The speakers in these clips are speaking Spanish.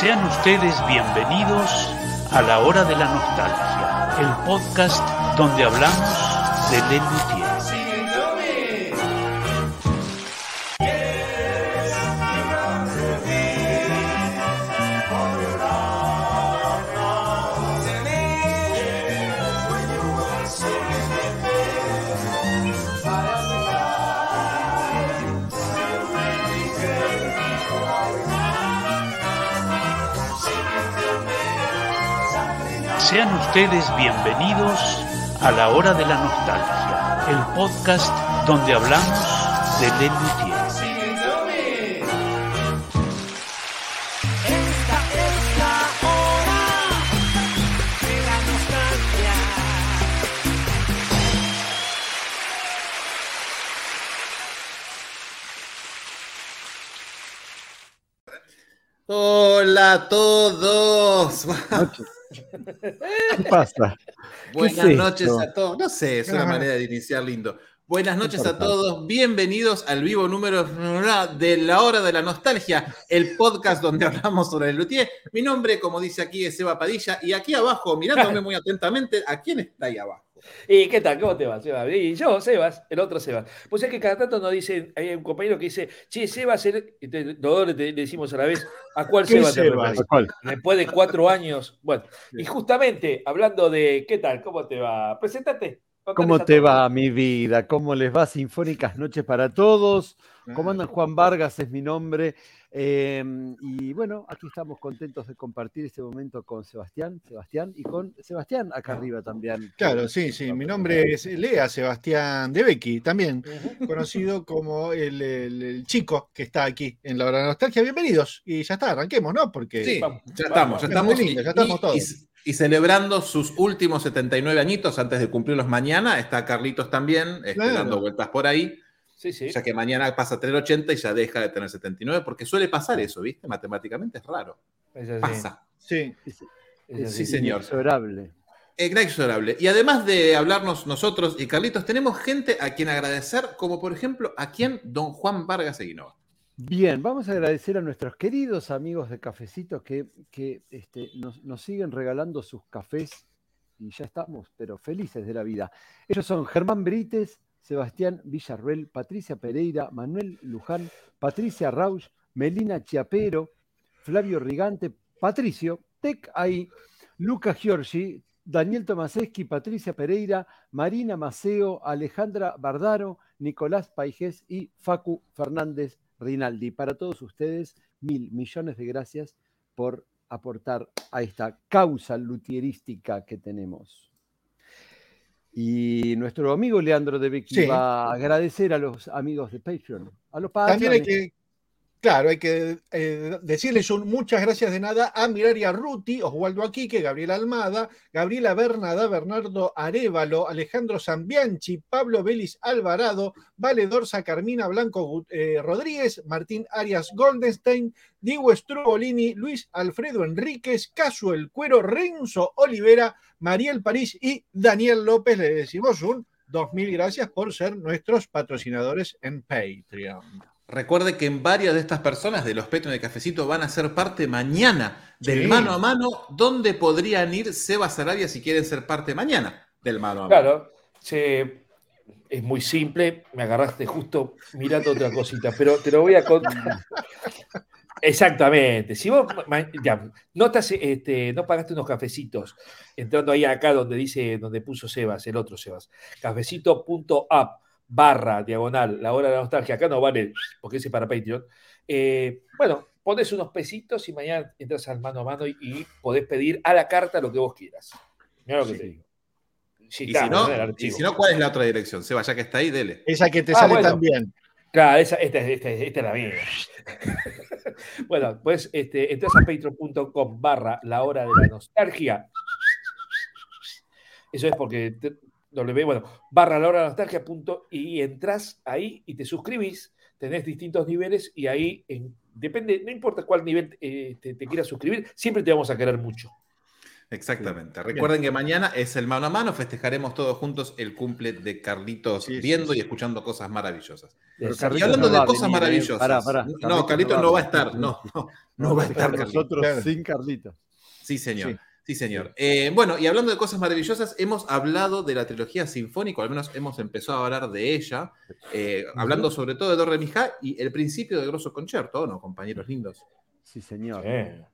Sean ustedes bienvenidos a la hora de la nostalgia, el podcast donde hablamos de Lelutier. Sean ustedes bienvenidos a la hora de la nostalgia, el podcast donde hablamos de Lelutier. Hola a todos. ¿Qué pasa? Buenas ¿Qué es noches esto? a todos. No sé, es una manera de iniciar lindo. Buenas noches a todos. Bienvenidos al vivo número de la hora de la nostalgia, el podcast donde hablamos sobre el luthier. Mi nombre, como dice aquí, es Seba Padilla. Y aquí abajo, mirándome muy atentamente, ¿a quién está ahí abajo? ¿Y qué tal? ¿Cómo te va, Sebas? Y yo, Sebas, el otro Sebas. Pues es que cada tanto nos dicen, hay un compañero que dice, che, Sebas, el... dos le, decimos a la vez, ¿a cuál ¿Qué Sebas te Sebas? cuál? Después de cuatro años. Bueno, y justamente, hablando de, ¿qué tal? ¿Cómo te va? Preséntate. ¿Cómo te va, mi vida? ¿Cómo les va? Sinfónicas noches para todos. ¿Cómo andan? Juan Vargas es mi nombre. Eh, y bueno, aquí estamos contentos de compartir este momento con Sebastián, Sebastián y con Sebastián acá arriba también. Claro, sí, sí. Mi nombre es Lea Sebastián De Becky, también conocido como el, el- el chico que está aquí en la hora de nostalgia. Bienvenidos. Y ya está, arranquemos, ¿no? Porque Sí, Vamos, ya vamos, estamos, ya estamos. Muy lindo, ya estamos y, todos. y- y celebrando sus últimos 79 añitos antes de cumplirlos mañana. Está Carlitos también, este, Claro. dando vueltas por ahí. Sí, sí. Ya que mañana pasa a tener 80 y ya deja de tener 79, porque suele pasar eso, ¿viste? Matemáticamente es raro. Es así, Pasa. sí. es. Sí, señor. Inexorable. Eh, inexorable. Y además de hablarnos nosotros y Carlitos, tenemos gente a quien agradecer, como por ejemplo a quien don Juan Vargas Eguinoa. Bien, vamos a agradecer a nuestros queridos amigos de Cafecitos que, este, nos, siguen regalando sus cafés y ya estamos, pero felices de la vida. Ellos son Germán Brites, Sebastián Villarruel, Patricia Pereira, Manuel Luján, Patricia Rausch, Melina Chiapero, Flavio Rigante, Patricio, Tec ahí, Luca Giorgi, Daniel Tomaseschi, Patricia Pereira, Marina Maceo, Alejandra Bardaro, Nicolás Paijés y Facu Fernández Rinaldi. Para todos ustedes, mil millones de gracias por aportar a esta causa luthierística que tenemos. Y nuestro amigo Leandro de Becky Sí. va a agradecer a los amigos de Patreon, a los También hay que, claro, hay que eh, decirles un muchas gracias de nada a Miraria Ruti, Oswaldo Aquique, Gabriela Almada, Gabriela Bernada, Bernardo Arevalo, Alejandro Zambianchi, Pablo Vélez Alvarado, Vale Dorsa, Carmina Blanco eh, Rodríguez, Martín Arias Goldenstein, Diego Strubolini, Luis Alfredo Enríquez, Caso El Cuero, Renzo Olivera, Mariel París y Daniel López. Le decimos un dos mil gracias por ser nuestros patrocinadores en Patreon. Recuerde que en varias de estas personas de los Patreon de Cafecito van a ser parte mañana del Sí. mano a mano, donde podrían ir Sebas Arabia si quieren ser parte mañana del mano a mano. Claro, se- es muy simple, me agarraste justo mirando otra cosita, pero te lo voy a contar. Exactamente. Si vos ya, no, este, no pagaste unos cafecitos, entrando ahí acá donde dice, donde puso Sebas, el otro Sebas, cafecito.app barra diagonal, la hora de la nostalgia, acá no vale porque ese es para Patreon. Eh, bueno, pones unos pesitos y mañana entras al mano a mano y, y podés pedir a la carta lo que vos quieras. Mira lo que Sí. te digo. Sí, Y, claro, si no, y si no, ¿cuál es la otra dirección? Sebas, ya que está ahí, dele. Esa que te Ah, sale bueno. bien. Claro, esa, esta, es- esta, es- esta es la mía. bueno, pues este, entras a patreon.com barra la hora de la nostalgia. Eso es porque te- W, bueno, barra la hora nostalgia punto, y entras ahí y te suscribís, tenés distintos niveles y ahí en- depende, no importa cuál nivel eh, te, te quieras suscribir, siempre te vamos a querer mucho. Exactamente. Recuerden que mañana es el mano a mano, festejaremos todos juntos el cumple de Carlitos Sí, sí, viendo sí. y escuchando cosas maravillosas. Pero Y hablando no de cosas venir, ¿eh? maravillosas. Pará, pará. No, Carlitos no va a estar, no, no, no va a estar. Nosotros sin Carlitos. Sí, señor. Sí. Señor. Eh, bueno, y hablando de cosas maravillosas, hemos hablado de la trilogía sinfónica, o al menos hemos empezado a hablar de ella, eh, hablando sobre todo de Do Re Mi Ja y el principio de Grosso Concerto, ¿no, compañeros lindos? Sí, señor. Sí.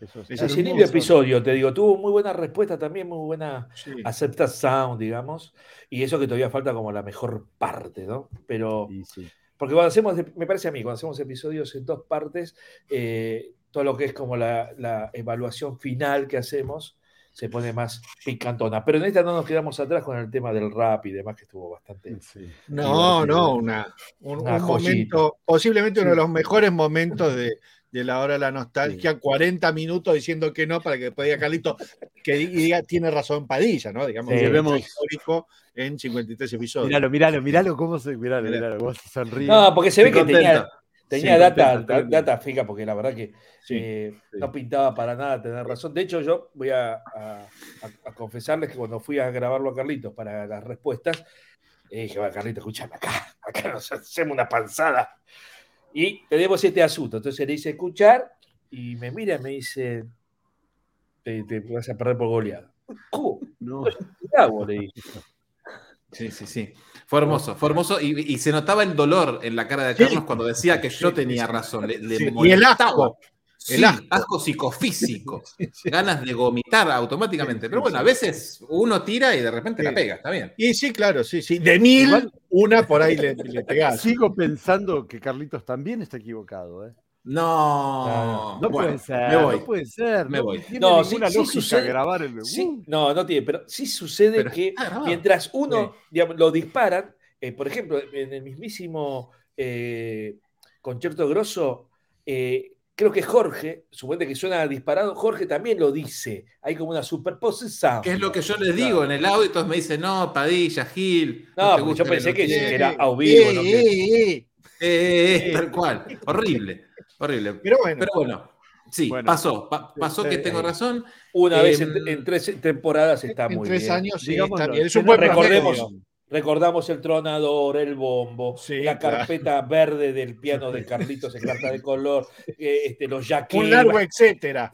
Eso es Sí, Ese lindo episodio, te digo, tuvo muy buena respuesta también, muy buena Sí. acepta sound, digamos, y eso que todavía falta como la mejor parte, ¿no? Pero, Sí, sí. porque cuando hacemos, me parece a mí, cuando hacemos episodios en dos partes, eh, todo lo que es como la, la evaluación final que hacemos se pone más picantona. Pero en esta no nos quedamos atrás con el tema del rap y demás, que estuvo bastante. Sí. No, no, una, un, Una un joyita. momento, posiblemente uno de los mejores momentos de, de la hora de la nostalgia, 40 minutos diciendo que no para que después diga Carlito que diga tiene razón Padilla, ¿no? Digamos, Sí. un Vemos- histórico en 53 episodios. Míralo, míralo, míralo cómo se. Míralo, míralo, cómo se sonríe. No, porque se ve que tenía. Tenía Sí, data, data fija, porque la verdad que Sí, eh, sí. no pintaba para nada tener razón. De hecho, yo voy a, a- a- a confesarles que cuando fui a grabarlo a Carlitos para las respuestas, eh, dije, Carlitos, escúchame acá, acá nos hacemos una panzada. Y tenemos este asunto. Entonces le hice escuchar y me mira y me dice, te, te vas a perder por goleada. ¿Cómo? No. ¿Qué hago? Le dije. Sí, sí, sí. Fue hermoso, fue hermoso y, y se notaba el dolor en la cara de Sí. Carlos cuando decía que yo Sí, tenía sí. razón. Le, le Sí, y el asco. Sí, el asco. asco. psicofísico. Sí, sí. Ganas de vomitar automáticamente. Sí, Pero sí, bueno, a veces uno tira y de repente Sí. la pega, está bien. Y sí, claro, sí, sí. De mil, Igual- una por ahí le, le pegás. Sigo pensando que Carlitos también está equivocado. ¿eh? No, No bueno, puede ser. me voy. No puede ser. Me no voy. tiene No, sí- sucede. grabar el. Sí, no, no tiene, pero sí sucede Pero que mientras uno digamos, lo disparan, eh, por ejemplo, en el mismísimo eh, concierto grosso, eh, creo que Jorge, suponete que suena disparado, Jorge también lo dice. Hay como una superposición. ¿Qué es lo que yo les digo en el audio? y Todos me dicen, no, Padilla, Gil. No, gusta yo pensé que, Lelutier". que era a vivo. ¿no? Que- eh, tal cual. Horrible, horrible. Pero bueno, Pero bueno, sí, Bueno. pasó. pa- pasó que tengo razón. Una Eh, vez en, en tres temporadas está en muy tres bien. años sí, está bien. Es un tenés buen recordemos- promedio. Recordamos el tronador, el bombo, Sí, la claro. carpeta verde del piano de Carlitos en carta de color, eh, este, los jaquetes. Un largo etcétera.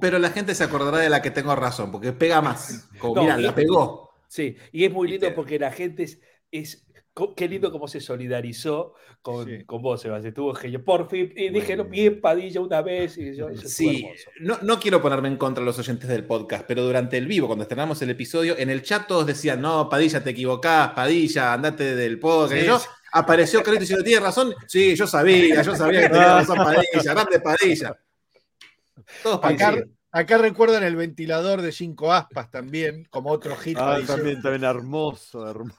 Pero la gente se acordará de la que tengo razón, porque pega más. Como, No, y- la pegó. Sí, y es muy lindo porque la gente es, qué lindo cómo se solidarizó con, Sí. con vos, Sebas. Estuvo genio. Por fin, y dijeron bien Padilla una vez, y yo, Sí, no, no quiero ponerme en contra de los oyentes del podcast, pero durante el vivo, cuando estrenamos el episodio, en el chat todos decían, no, Padilla, te equivocás, Padilla, andate del podcast. Sí, y yo, sí. apareció Carlitos diciendo, tiene razón. Sí, yo sabía, yo sabía que tenía razón Padilla, grande Padilla. Todos Acá, acá recuerdan el ventilador de cinco aspas también, como otro hit. Ah, también, también hermoso, hermoso.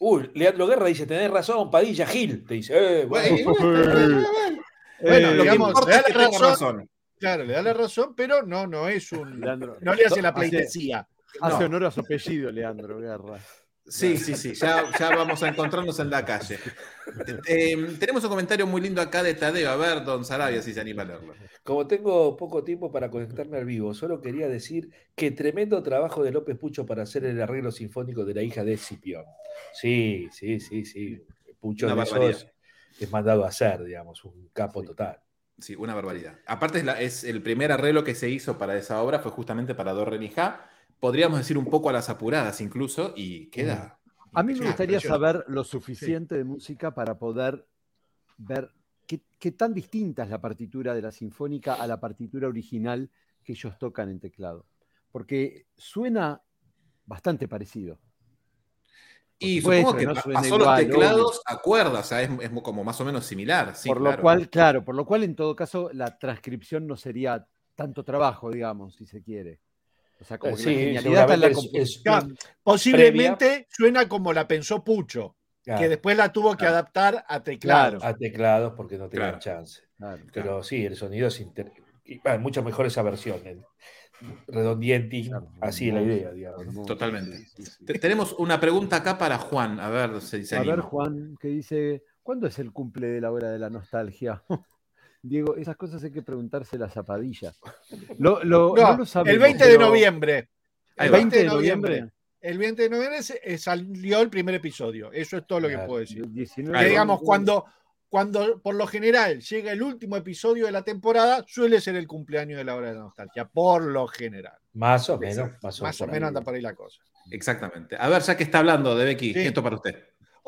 Uy, Leandro Guerra dice, tenés razón, Padilla, Gil. Te dice, eh, bueno. Bueno, Eh, Lo que importa es que tenga razón. razón. Claro, le da la razón, pero no, no es un. Leandro, No le hace la pleitesía. Hace No. honor a su apellido, Leandro Guerra. Sí, sí, sí, ya, ya vamos a encontrarnos en la calle. Eh, tenemos un comentario muy lindo acá de Tadeo. A ver, don Sarabia, si se anima a leerlo. Como tengo poco tiempo para conectarme al vivo, solo quería decir que tremendo trabajo de López Pucho para hacer el arreglo sinfónico de la hija de Escipión. Sí, sí, sí, sí. Pucho de esos es mandado a hacer, digamos, un capo total. Sí, una barbaridad. Aparte, es, la- es el primer arreglo que se hizo para esa obra, fue justamente para Do, Re, Ja. Podríamos decir un poco a las apuradas incluso, y queda. A mí me gustaría saber lo suficiente de música para poder ver qué, qué tan distinta es la partitura de la sinfónica a la partitura original que ellos tocan en teclado. Porque suena bastante parecido. Y supuesto supongo que no pasó igual, los teclados a cuerdas, o sea, es, es como más o menos similar. Sí, por claro. lo cual, claro, por lo cual en todo caso la transcripción no sería tanto trabajo, digamos, si se quiere. O sea, como que la Sí, genialidad está en la seguramente es- es- composición. Posiblemente suena como la pensó Pucho, Claro, que después la tuvo que Claro. adaptar a teclado. a teclados porque no tenían Claro. chance. Claro. Pero sí, el sonido es inter- y, bueno, mucho mejor esa versión. el redondiente, Claro, así es la idea, digamos. Totalmente. sí, sí, sí. Te- Tenemos una pregunta acá para Juan, a ver si se A anima. ver, Juan, que dice, ¿cuándo es el cumple de la hora de la nostalgia? Diego, esas cosas hay que preguntarse la zapadilla. Lo, lo- No, no lo sabemos, el 20 de pero- noviembre. El va. 20 de 20 de noviembre. El 20 de noviembre eh, salió el primer episodio. Eso es todo lo que Claro. puedo decir. 19 Que Ahí va. digamos, cuando, cuando por lo general llega el último episodio de la temporada, suele ser el cumpleaños de la hora de la nostalgia. Por lo general. Más o menos. Más o, Más o menos ahí. anda por ahí la cosa. Exactamente. A ver, ya que está hablando de Becky, Sí. esto para usted.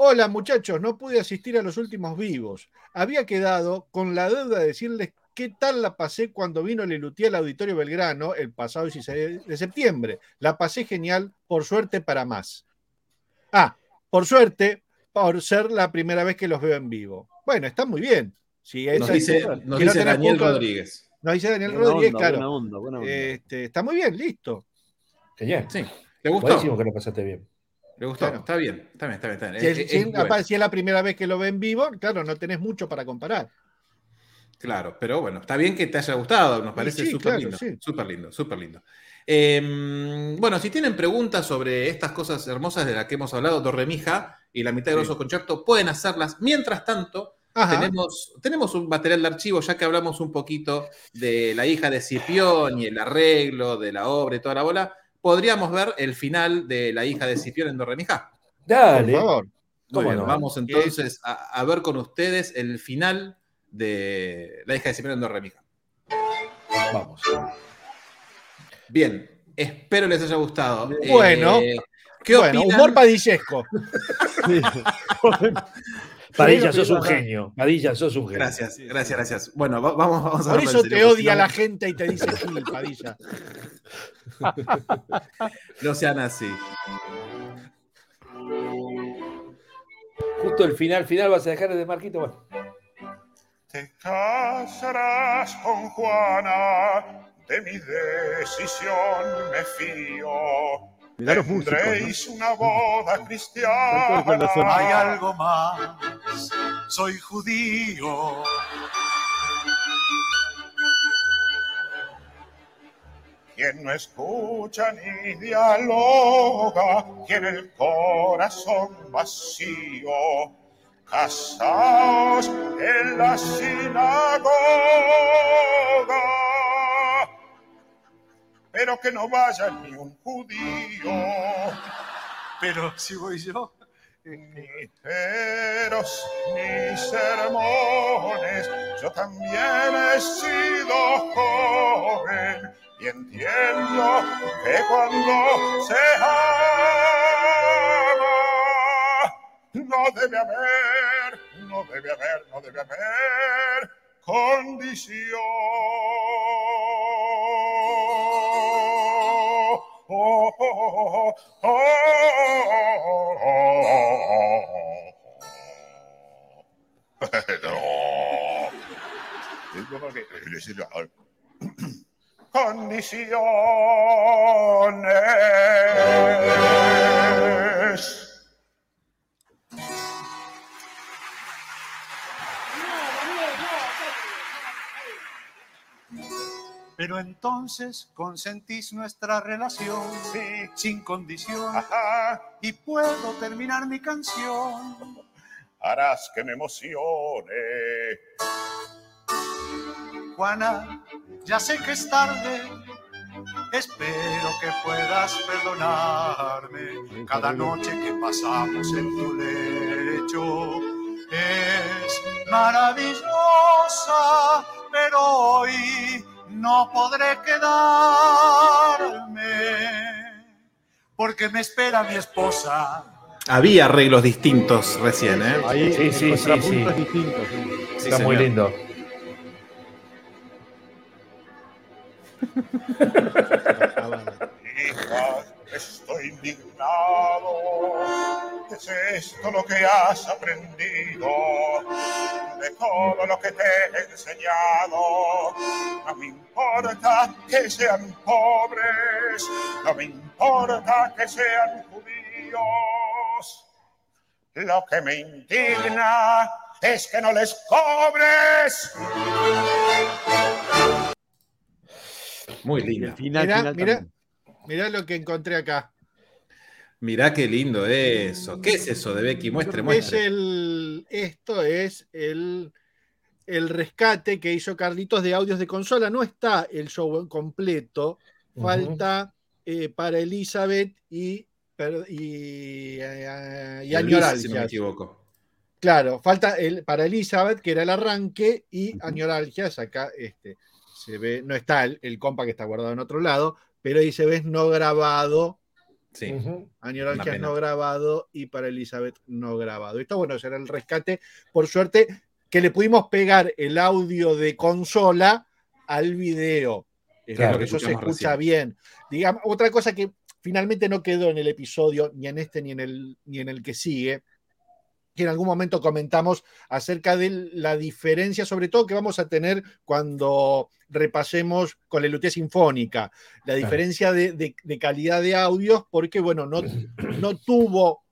Hola muchachos, no pude asistir a los últimos vivos. Había quedado con la deuda de decirles qué tal la pasé cuando vino Lelutier al Auditorio Belgrano el pasado 16 de septiembre. La pasé genial, por suerte para más. Ah, por suerte, por ser la primera vez que los veo en vivo. Bueno, está muy bien. Si Nos dice, nos no dice Daniel punto- Rodríguez. Nos dice Daniel Buena Rodríguez, onda, claro. buena onda, buena onda. Este, está muy bien, listo. Genial. Sí. ¿Le gustó? Buenísimo que lo pasaste bien. ¿Le gustó? Claro. Está bien, está bien, está bien. está bien. Si es, Es- si es es- bueno. aparte, si es la primera vez que lo ve en vivo, claro, no tenés mucho para comparar. Claro, pero bueno, está bien que te haya gustado, nos parece sí, súper claro, lindo. sí. Súper lindo, súper lindo. Eh, bueno, si tienen preguntas sobre estas cosas hermosas de las que hemos hablado, Torremija y la mitad. Ah. oso concierto, pueden hacerlas. Mientras tanto, Ajá. tenemos, tenemos un material de archivo, ya que hablamos un poquito de la hija de Cipión y el arreglo de la obra y toda la bola. Podríamos ver el final de la hija de Cipión en Dorremija. Por Dale. favor. Muy ¿Cómo bien, no? vamos entonces a, a ver con ustedes el final de la hija de Cipión en Dorremija. Vamos. Bien, espero les haya gustado. Bueno. Eh, ¿Qué bueno, opinan? humor padillesco. Padilla, sos un genio. Padilla, sos un genio. Gracias, gracias, gracias. Bueno, va- vamos, vamos a Por eso te odia la gente y te dice Gil, Padilla. No sean así. Justo el final, final vas a dejar de Marquito. Bueno, Te casarás con Juana, de mi decisión me fío. Mirá los músicos, ¿no? Tendréis una boda cristiana. Hay algo más, soy judío. Quien no escucha ni dialoga, tiene el corazón vacío. Casaos en la sinagoga. Pero que no vaya ni un judío. Pero si voy yo, Ni peros ni sermones, yo también he sido joven y entiendo que cuando se ama no debe haber, no debe haber, no debe haber condición. Condiciones. Pero entonces consentís nuestra relación Sí. sin condición Ajá. y puedo terminar mi canción. Harás que me emocione. Juana, ya sé que es tarde, espero que puedas perdonarme. Cada noche que pasamos en tu lecho es maravillosa, pero hoy no podré quedarme porque me espera mi esposa. Había arreglos distintos recién, ¿eh? Ahí Sí, sí, sí, sí. está muy lindo. Estoy indignado. ¿Qué es esto lo que has aprendido? De todo lo que te he enseñado. No me importa que sean pobres. No me importa que sean judíos. Lo que me indigna es que no les cobres. Muy lindo. final, final mirá. Mirá lo que encontré acá. Mirá qué lindo eso. ¿Qué es eso de Becky? Muestre, Es muestre. el, esto es el, el rescate que hizo Carlitos de audios de consola. No está el show completo. Falta eh, para Elizabeth y, per- y, eh, y. Luis, si no me equivoco. Claro, falta el, para Elizabeth, que era el arranque, y. Añoralgias, acá este, se ve, no está el, el compa que está guardado en otro lado, pero ahí se ve no grabado, Sí. Una pena. no grabado y para Elizabeth no grabado. Esto, bueno, será el rescate, por suerte, que le pudimos pegar el audio de consola al video. Claro, que eso se escucha bien. Digamos, otra cosa que finalmente no quedó en el episodio, ni en este ni en el, ni en el que sigue, que en algún momento comentamos acerca de la diferencia, sobre todo que vamos a tener cuando repasemos con la Luthier Sinfónica, la diferencia de, de- de calidad de audios, porque bueno, no, no tuvo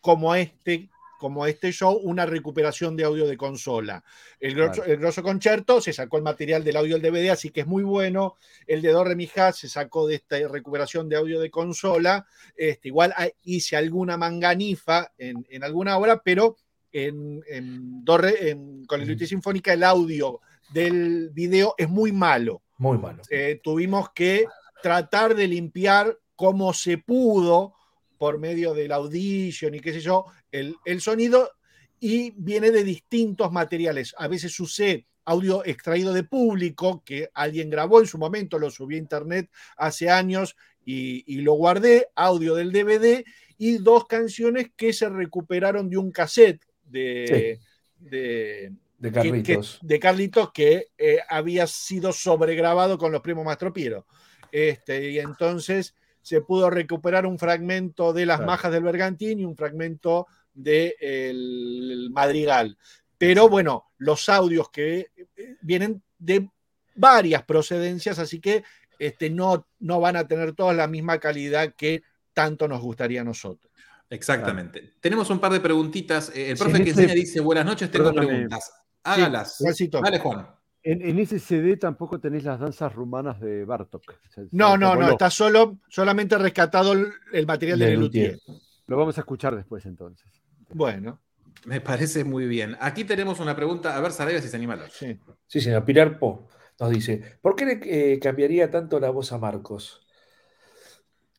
como este, como este show una recuperación de audio de consola. El grosso, el grosso concierto se sacó el material del audio del DVD, así que es muy bueno. El de Do Re Mi se sacó de esta recuperación de audio de consola. Este, igual hay- hice alguna manganifa en, en alguna hora, pero en, en Do Re- en- con la Ujú. Luthier Sinfónica el audio del video es muy malo Muy malo. eh, tuvimos que tratar de limpiar como se pudo por medio del audition y qué sé yo, el, el sonido y viene de distintos materiales. A veces usé audio extraído de público que alguien grabó en su momento, lo subí a internet hace años y, y lo guardé, audio del DVD y dos canciones que se recuperaron de un cassette de, de, De Carlitos. que- de Carlitos que eh, había sido sobregrabado con los primos Mastropiero. Este, y entonces se pudo recuperar un fragmento de las Claro. majas del Bergantín y un fragmento del Madrigal. Pero bueno, los audios que eh, vienen de varias procedencias, así que este, no, no van a tener todas la misma calidad que tanto nos gustaría a nosotros. Exactamente. Tenemos un par de preguntitas. Eh, El Sí, profe que enseña dice, buenas noches, tengo Perdóname. preguntas. Hágalas. Juancito. Dale, Juan. En, en ese CD tampoco tenés las danzas rumanas de Bartok. Se- se No, no, no, está solo, solamente rescatado el, el material de De. Lo vamos a escuchar después entonces. Bueno, Me parece muy bien. Aquí tenemos una pregunta. A ver, Sarabia, si se anima. a sí. Sí, señor. Pilar Po nos dice: ¿Por qué le eh, cambiaría tanto la voz a Marcos?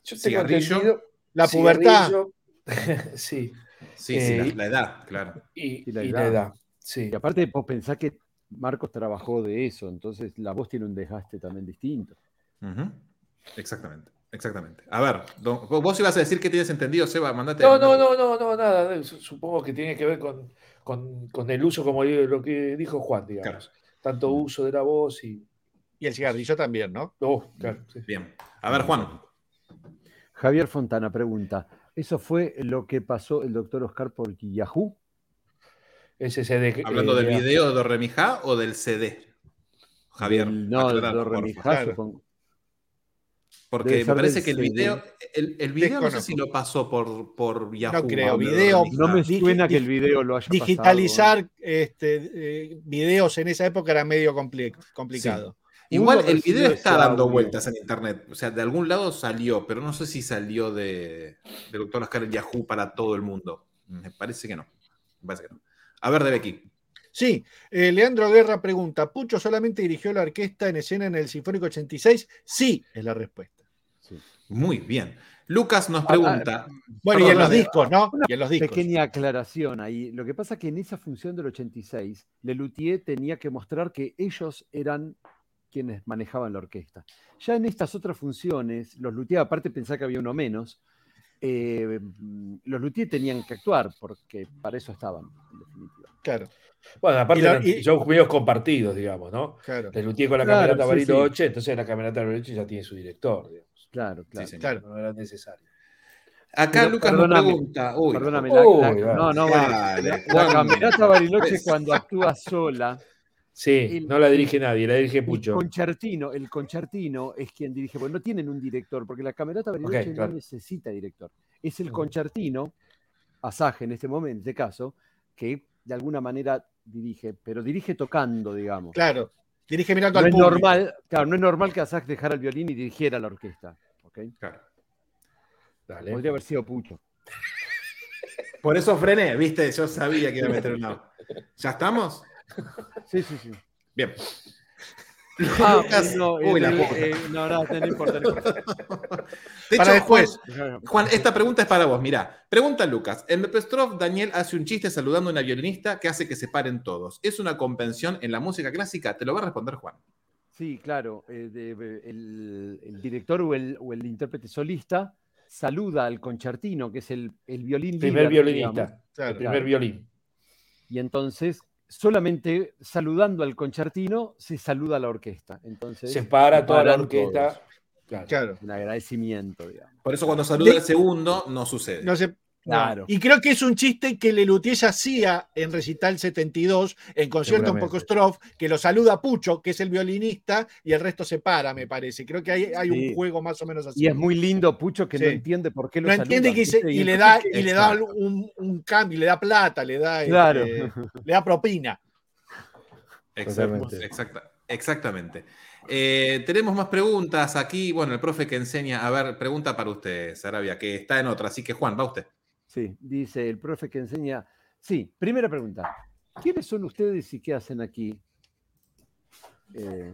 Yo tengo entendido- La pubertad. sí. Sí, sí, Eh, la, la edad, claro. Y, Y la y la edad. edad. Sí. Y aparte, vos pensás que Marcos trabajó de eso, entonces la voz tiene un desgaste también distinto. Exactamente, exactamente. A ver, don- vos ibas a decir que tienes entendido, Seba, mandate. No, no, no, no, no, nada. eso. Supongo que tiene que ver con, con- con el uso, como lo que dijo Juan, digamos. Tanto uso de la voz y. Y el cigarrillo también, ¿no? Oh, claro, sí. Bien. A ver, Juan. Javier Fontana pregunta: ¿Eso fue lo que pasó el doctor Oscar por Yahoo? Ese CD. ¿Hablando eh, del video de Doremijá o del CD? Javier. Del- no, del por Claro. supongo. Porque me parece que el video, el, el video no sé si lo pasó por, por Yahoo. creo, o de video-. No me suena que el video lo haya pasado. Digitalizar este, eh, videos en esa época era medio compli- complicado. Igual el video está dando vueltas en internet. O sea, de algún lado salió, pero no sé si salió de, de Doctor Oscar en Yahoo para todo el mundo. Me parece que no. Me parece que no. A ver, de Becky. Sí, eh, Leandro Guerra pregunta: ¿Pucho solamente dirigió la orquesta en escena en el Sinfónico 86? Sí, es la respuesta. Sí. Muy bien. Lucas nos Ah, pregunta. Bueno, y en los discos, ¿no? Una Y en los discos. Pequeña aclaración ahí. Lo que pasa es que en esa función del 86, Lelutier tenía que mostrar que ellos eran quienes manejaban la orquesta. Ya en estas otras funciones, los Luthier, aparte pensar que había uno menos, eh, los Luthier tenían que actuar, porque para eso estaban, en definitiva. Claro, Bueno, aparte Y la- eran y- shows medios compartidos, digamos, ¿no? claro. El Lutier con la Claro, camerata sí, Bariloche, entonces la camerata Bariloche ya tiene su director, digamos. Claro, claro. Sí. Claro. No era necesario. Acá Pero Lucas perdóname, nos pregunta. Uy, Perdóname, la, Uy, la- vale. no, no, Dale, la, la camerata Bariloche cuando actúa sola, Sí, El- no la dirige nadie, la dirige el Pucho. concertino, el concertino es quien dirige, porque no tienen un director, porque la camerata Bariloche Ok, claro. no necesita director. Es el Ujú. concertino, Asaje en este momento, en este caso, que de alguna manera dirige, pero dirige tocando, digamos. Claro. Dirige mirando No al es público. normal, claro, no es normal que Asaj dejara el violín y dirigiera la orquesta. ¿ok? Claro. Dale. Podría haber sido Pucho. Por eso frené, viste, yo sabía que iba a meter una. ¿Ya estamos? Sí, sí, sí. Bien. Ah, Lucas- no, Uy, la el- eh, no, no, no importa. no importa. De Para hecho, Juan, después. Juan, esta pregunta es para vos. Mirá, pregunta Lucas. En Mepestrov, Daniel hace un chiste saludando a una violinista que hace que se paren todos. ¿Es una convención en la música clásica? Te lo va a responder Juan. Sí, claro. eh, de- de- el, el director o el, o el intérprete solista saluda al concertino, que es el, el violín Primer líder, violinista. Claro. El primer Claro. violín. y entonces solamente saludando al concertino se saluda a la orquesta. Entonces, Se para toda la orquesta. Claro. Claro. Un agradecimiento, digamos. Por eso cuando saluda el segundo, no sucede. No sé. Claro. Y creo que es un chiste que Lelutier hacía en Recital 72, en concierto un Seguramente. poco Stroff, que lo saluda Pucho, que es el violinista, y el resto se para, me parece. Creo que hay, hay Sí. un juego más o menos así. Y es muy lindo, Pucho, que no entiende por qué lo no entiende saludan, que se- y, le da, que- y le da un, un cambio, le da plata, le da, Claro. este, le da propina. Exacto, Totalmente. exacta- exactamente. Eh, tenemos más preguntas aquí. Bueno, el profe que enseña. A ver, pregunta para usted, Sarabia, que está en otra. Así que, Juan, va usted. Sí, dice el profe que enseña. Sí, primera pregunta. ¿Quiénes son ustedes y qué hacen aquí? Eh,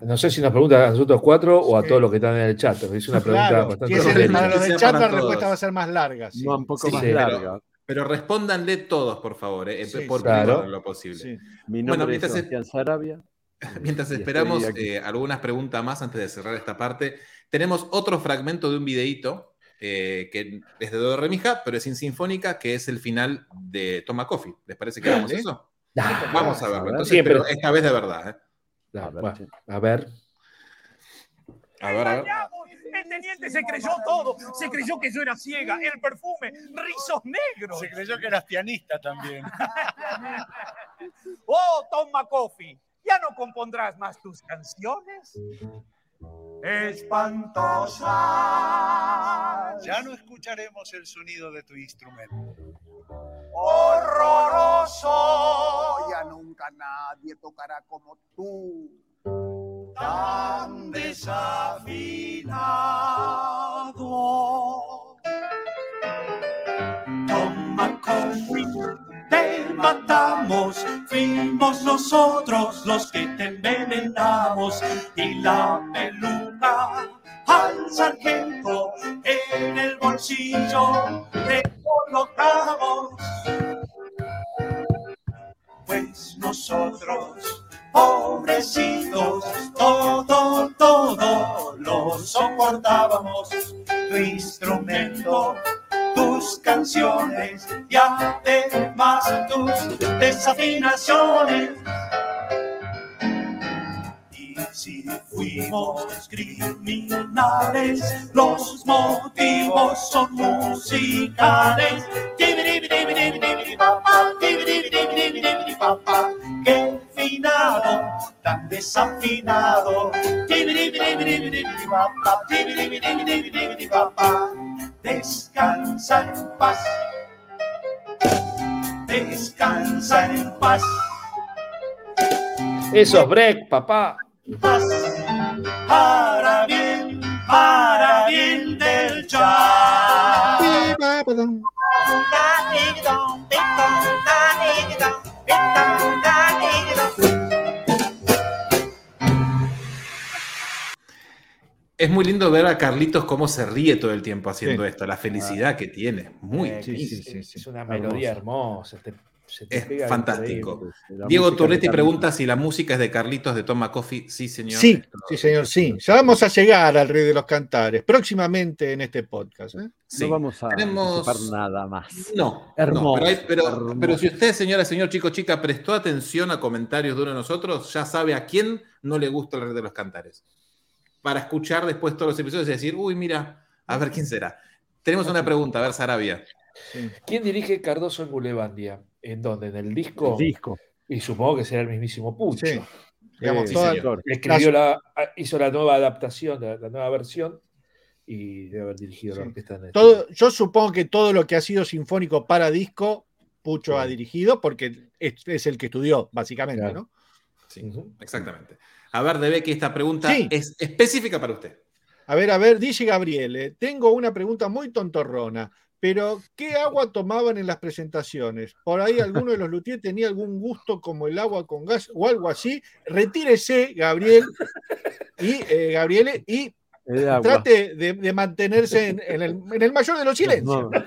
No sé si nos pregunta a nosotros cuatro o a Sí. todos los que están en el chat. Es una pregunta Claro, bastante si es el- para los del chat la respuesta todos. va a ser más larga. sí. no, un poco Sí, más pero- larga. Pero respóndanle todos, por favor, eh, Sí, por Claro. en lo posible. Sí. Mi Bueno, nombre es mientras- Sebastián Sarabia. Mientras Y esperamos eh, algunas preguntas más antes de cerrar esta parte, tenemos otro fragmento de un videíto eh, que es de Do de Remija, pero es sin sinfónica, que es el final de Toma Coffee. ¿Les parece que hagamos Dale. eso? Ah, Vamos a verlo. ver. Entonces, Siempre. pero esta vez de verdad. ¿eh? A ver, bueno, a ver. A ver, a ver. El teniente se creyó todo. Se creyó que yo era ciega. El perfume, rizos negros. Se creyó que eras pianista también. Oh, Tom McCoffey, ¿ya no compondrás más tus canciones? Espantosa. Ya no escucharemos el sonido de tu instrumento. Horroroso. Ya nunca nadie tocará como tú. Tan desafinado. Te matamos, fuimos nosotros los que te envenenamos y la peluca al sargento en el bolsillo le colocamos. Pues nosotros, pobrecitos, todo, todo lo soportábamos. Tu instrumento, tus canciones y además tus desafinaciones. Y si fuimos criminales, los motivos son musicales. Qué finado, tan desafinado. Descansa en paz. Descansa en paz. Eso es break, papá. paz. Para bien, para bien del jazz. Es muy lindo ver a Carlitos cómo se ríe todo el tiempo haciendo Sí. esto, la felicidad que tiene. Muy Eh, sí, es- sí, sí, es, sí. una melodía hermosa. te- se te Es fantástico. Diego Turretti pregunta si la música es de Carlitos de Toma Coffee. Sí, señor. Sí, Esto- sí, señor, sí. Ya vamos a llegar al Rey de los Cantares próximamente en este podcast. ¿eh? sí. No vamos a Tenemos- nada más. No, Hermoso, no, pero, hay- pero- hermoso. pero si usted, señora, señor, chico, chica, prestó atención a comentarios de uno de nosotros, ya sabe a quién no le gusta el rey de los cantares. Para escuchar después todos los episodios y decir, uy, mira, a ver quién será. Tenemos una pregunta, a ver, Sarabia. ¿Quién dirige Cardoso en Gulebandia? ¿En dónde? ¿En el disco? El disco. Y supongo que será el mismísimo Pucho. Sí. Digamos, sí, toda-. Escribió la, hizo la nueva adaptación, la, la nueva versión, y debe haber dirigido la Sí. orquesta en el Todo, yo supongo que todo lo que ha sido sinfónico para disco, Pucho ha dirigido, porque es, es el que estudió, básicamente, Claro. ¿no? Sí, exactamente. A ver, debe que esta pregunta Sí. es específica para usted. A ver, a ver, dice Gabriel, eh, tengo una pregunta muy tontorrona, Pero, ¿qué agua tomaban en las presentaciones? Por ahí alguno de los luthiers tenía algún gusto como el agua con gas o algo así. Retírese, Gabriel, y eh, Gabriele, y trate de, de mantenerse en, en el, en el mayor de los silencios. No, no,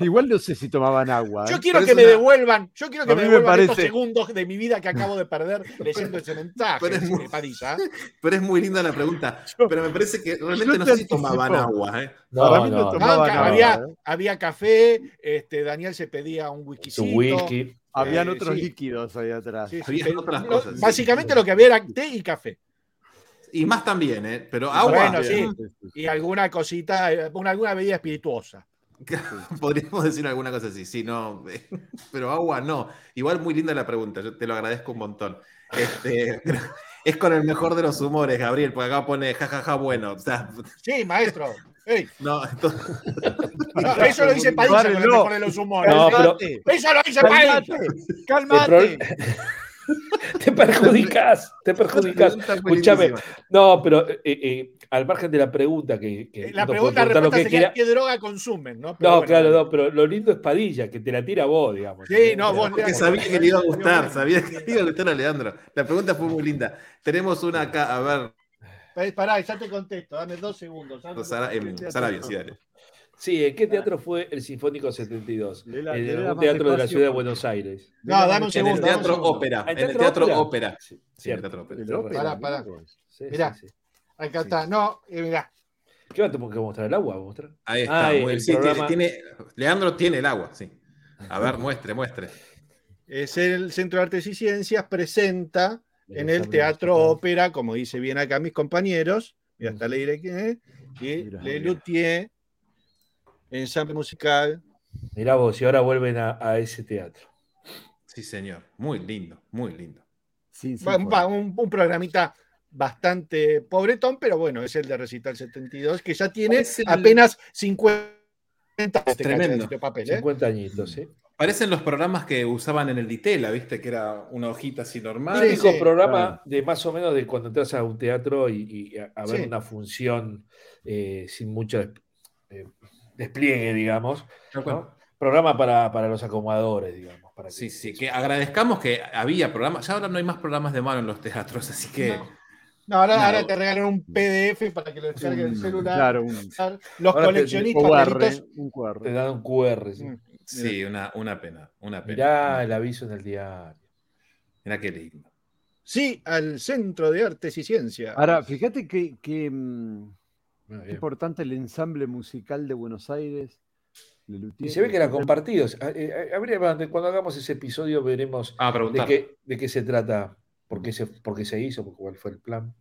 igual no sé si tomaban agua. Yo ¿eh? quiero Pero que me una- devuelvan, yo quiero que me devuelvan estos segundos de mi vida que acabo de perder leyendo ese mensaje, Pero es muy- Padilla. Pero es muy linda la pregunta. Pero me parece que realmente no sé si tomaban agua. ¿eh? Para No, mí no no, tomaba- Ah, tomaban agua, había, ¿eh? había café, este, Daniel se pedía un whisky. Habían Eh, otros sí. líquidos ahí atrás. Sí, sí, Había pero otras lo- cosas, sí. Básicamente lo que había era té y café. Y más también, ¿eh? Pero agua. Bueno, sí. Y alguna cosita, una, alguna bebida espirituosa. Podríamos decir alguna cosa así, sí, no. Pero agua no. Igual muy linda la pregunta, yo te lo agradezco un montón. Este, es con el mejor de los humores, Gabriel, porque acá pone jajaja bueno. O sea, Sí, maestro. No, no, eso lo dice Padilla con el mejor de los humores. No, pero- Eso lo dice Padilla. cálmate. Te perjudicas, te perjudicas. lindísima. no, pero eh, eh, al margen de la pregunta que, que Eh, La puede pregunta lo que sería quiera. ¿qué droga consumen? No, Pero No, bueno, claro, no, pero lo lindo es Padilla, que te la tira vos, digamos. Sí, no, vos, Porque Leandro. sabía que le iba a gustar, sabía que le iba a gustar a Leandro. La pregunta fue muy linda. Tenemos una acá, a ver, Eh, Pará, ya te contesto, dame dos segundos. dame dos Sara, sí, dale. Sí, ¿en qué teatro fue el Sinfónico 72? Lela- en un teatro de la ciudad de Buenos Aires. No, dame un En el segundo. dame un Teatro segundo. Ópera. ¿Ah, En el Teatro Ópera. Sí, en el cierto. Teatro Ópera. El Pará, pará. Mirá. Acá está. No, eh, mirá. ¿Qué va a tener que mostrar? ¿El agua? ¿Va a mostrar? Ahí está. Ah, muy el bien. Sí, tiene- programa- tiene- Leandro tiene el agua, sí. A ver, muestre, muestre. Es el Centro de Artes y Ciencias presenta en el Teatro. Ópera, como dice bien acá mis compañeros, y hasta le diré quién es, que Mirá, Le. Luthier, ensamble musical. Mirá vos, y ahora vuelven a, a ese teatro. Sí, señor. Muy lindo, muy lindo. Sinfonía. va, un, un programita bastante pobretón, pero bueno, es el de Recital 72, que ya tiene Es el- apenas 50 este tremendo. de papel, ¿eh? 50 añitos, ¿sí? Parecen los programas que usaban en el Ditela, ¿viste? Que era una hojita así normal. Sí, sí, programa claro. de más o menos de cuando entras a un teatro y, y a, a ver Sí. una función eh, sin mucho eh, despliegue, digamos. Programa para, para los acomodadores, digamos. Para que- Sí, sí, que agradezcamos que había programas. Ya ahora no hay más programas de mano en los teatros, así que. No, ahora, No. ahora te regalan un PDF para que lo descargue el Un- celular. Claro, un Los Ahora te- coleccionistas QR, malditos, un QR. Te dan un QR. ¿sí? Mm. Sí, una, una pena. Una pena. Mirá el aviso en el diario. Mirá qué lindo. Sí, al Centro de Artes y Ciencias. Ahora, fíjate que, que, mm, qué bien. importante el ensamble musical de Buenos Aires. Y se ve que era compartido. Ah, eh, eh, habría- Cuando hagamos ese episodio veremos Ah, de preguntar. qué, de qué se trata, por qué se, por qué se hizo, cuál fue el plan.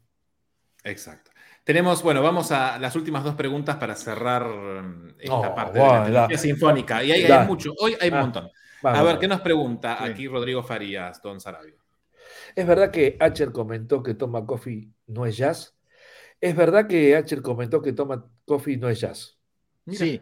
Exacto. Tenemos, bueno, vamos a las últimas dos preguntas para cerrar mm, esta Oh, parte de la da. sinfónica. Y ahí Da. hay mucho, hoy hay un Ah, montón. Vamos, a ver. ¿qué nos pregunta Sí. aquí Rodrigo Farías, Don Sarabia? ¿Es verdad que Acher comentó que Toma Coffee no es jazz? ¿Es verdad que Acher comentó que Toma Coffee no es jazz? Sí,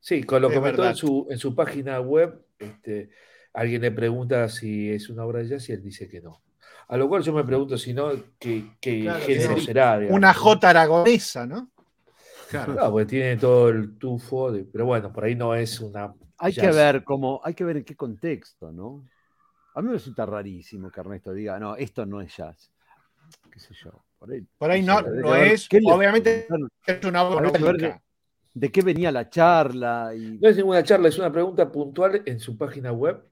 Sí, con lo comentó en su, en su página web. Este, alguien le pregunta si es una obra de jazz y él dice que no. A lo cual yo me pregunto si no, ¿qué, qué Claro, género sí. será? digamos? una J aragonesa, ¿no? Claro. No, porque tiene todo el tufo, de- pero bueno, por ahí no es una. Hay que ver cómo, hay que ver en qué contexto, ¿no? A mí me resulta rarísimo que Ernesto diga, no, esto no es jazz. ¿Qué sé yo? Por ahí, Por ahí sé, no, no es, qué obviamente es una obra de qué venía la charla y No es ninguna charla, es una pregunta puntual en su página web.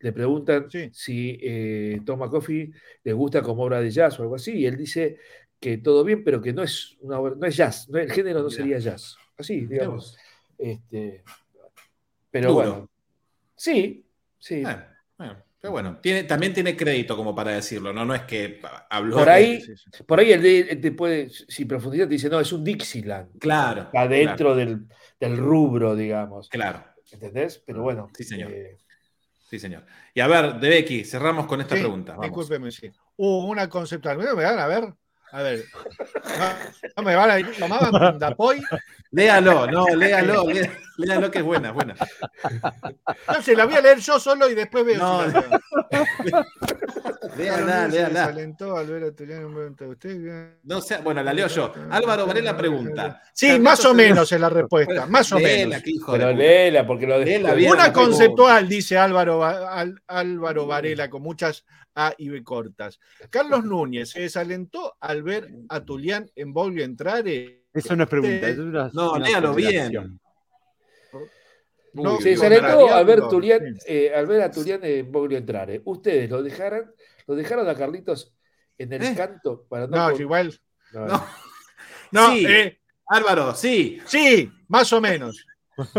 Le preguntan Sí. si eh, Toma Coffee le gusta como obra de jazz o algo así, y él dice que todo bien, pero que no es una obra, no es jazz, no- el género no sería jazz. Así, digamos. Este, pero Duro. bueno. Sí, sí. Bueno, bueno, pero bueno, tiene, también tiene crédito como para decirlo, ¿no? No es que habló. Por de- ahí- sí. Por ahí el de, te puede, si profundizas, te dice, no, es un Dixieland. Claro. Está dentro del, del rubro, digamos. Claro, ¿Entendés? Pero bueno. Sí, señor. eh, sí, señor. Y a ver, de Becky, cerramos con esta Sí, pregunta. Vamos. Discúlpeme, sí. Uh, una conceptual. ¿Me van a ver? A ver. No, no me van a tomaban Pindapoy. Léalo, no, léalo, lé- léalo que es buena, es buena. No se la voy a leer yo solo y después veo. No, si la. Léala, léala. desalentó al ver a Tulián en momento de usted. No sé, bueno, la leo yo. Álvaro Varela pregunta. Sí, más o menos es la respuesta, más o Léela, menos. Pero léela, porque lo Léela de bien. Una conceptual, dice Álvaro, Álvaro Varela, con muchas A y B cortas. Carlos Núñez se desalentó al ver a Tulián en Boglio Entrare. Eso no es pregunta, Eh, es una. No, una léalo bien. No, Se desalentó al ver, Tulián, eh, al ver a Tulián en Boglio entrar. eh. Ustedes lo dejaron, lo dejaron a Carlitos en el ¿Eh? canto para no. No, igual. no, No. No, Sí. eh, Álvaro, sí. sí, más o menos.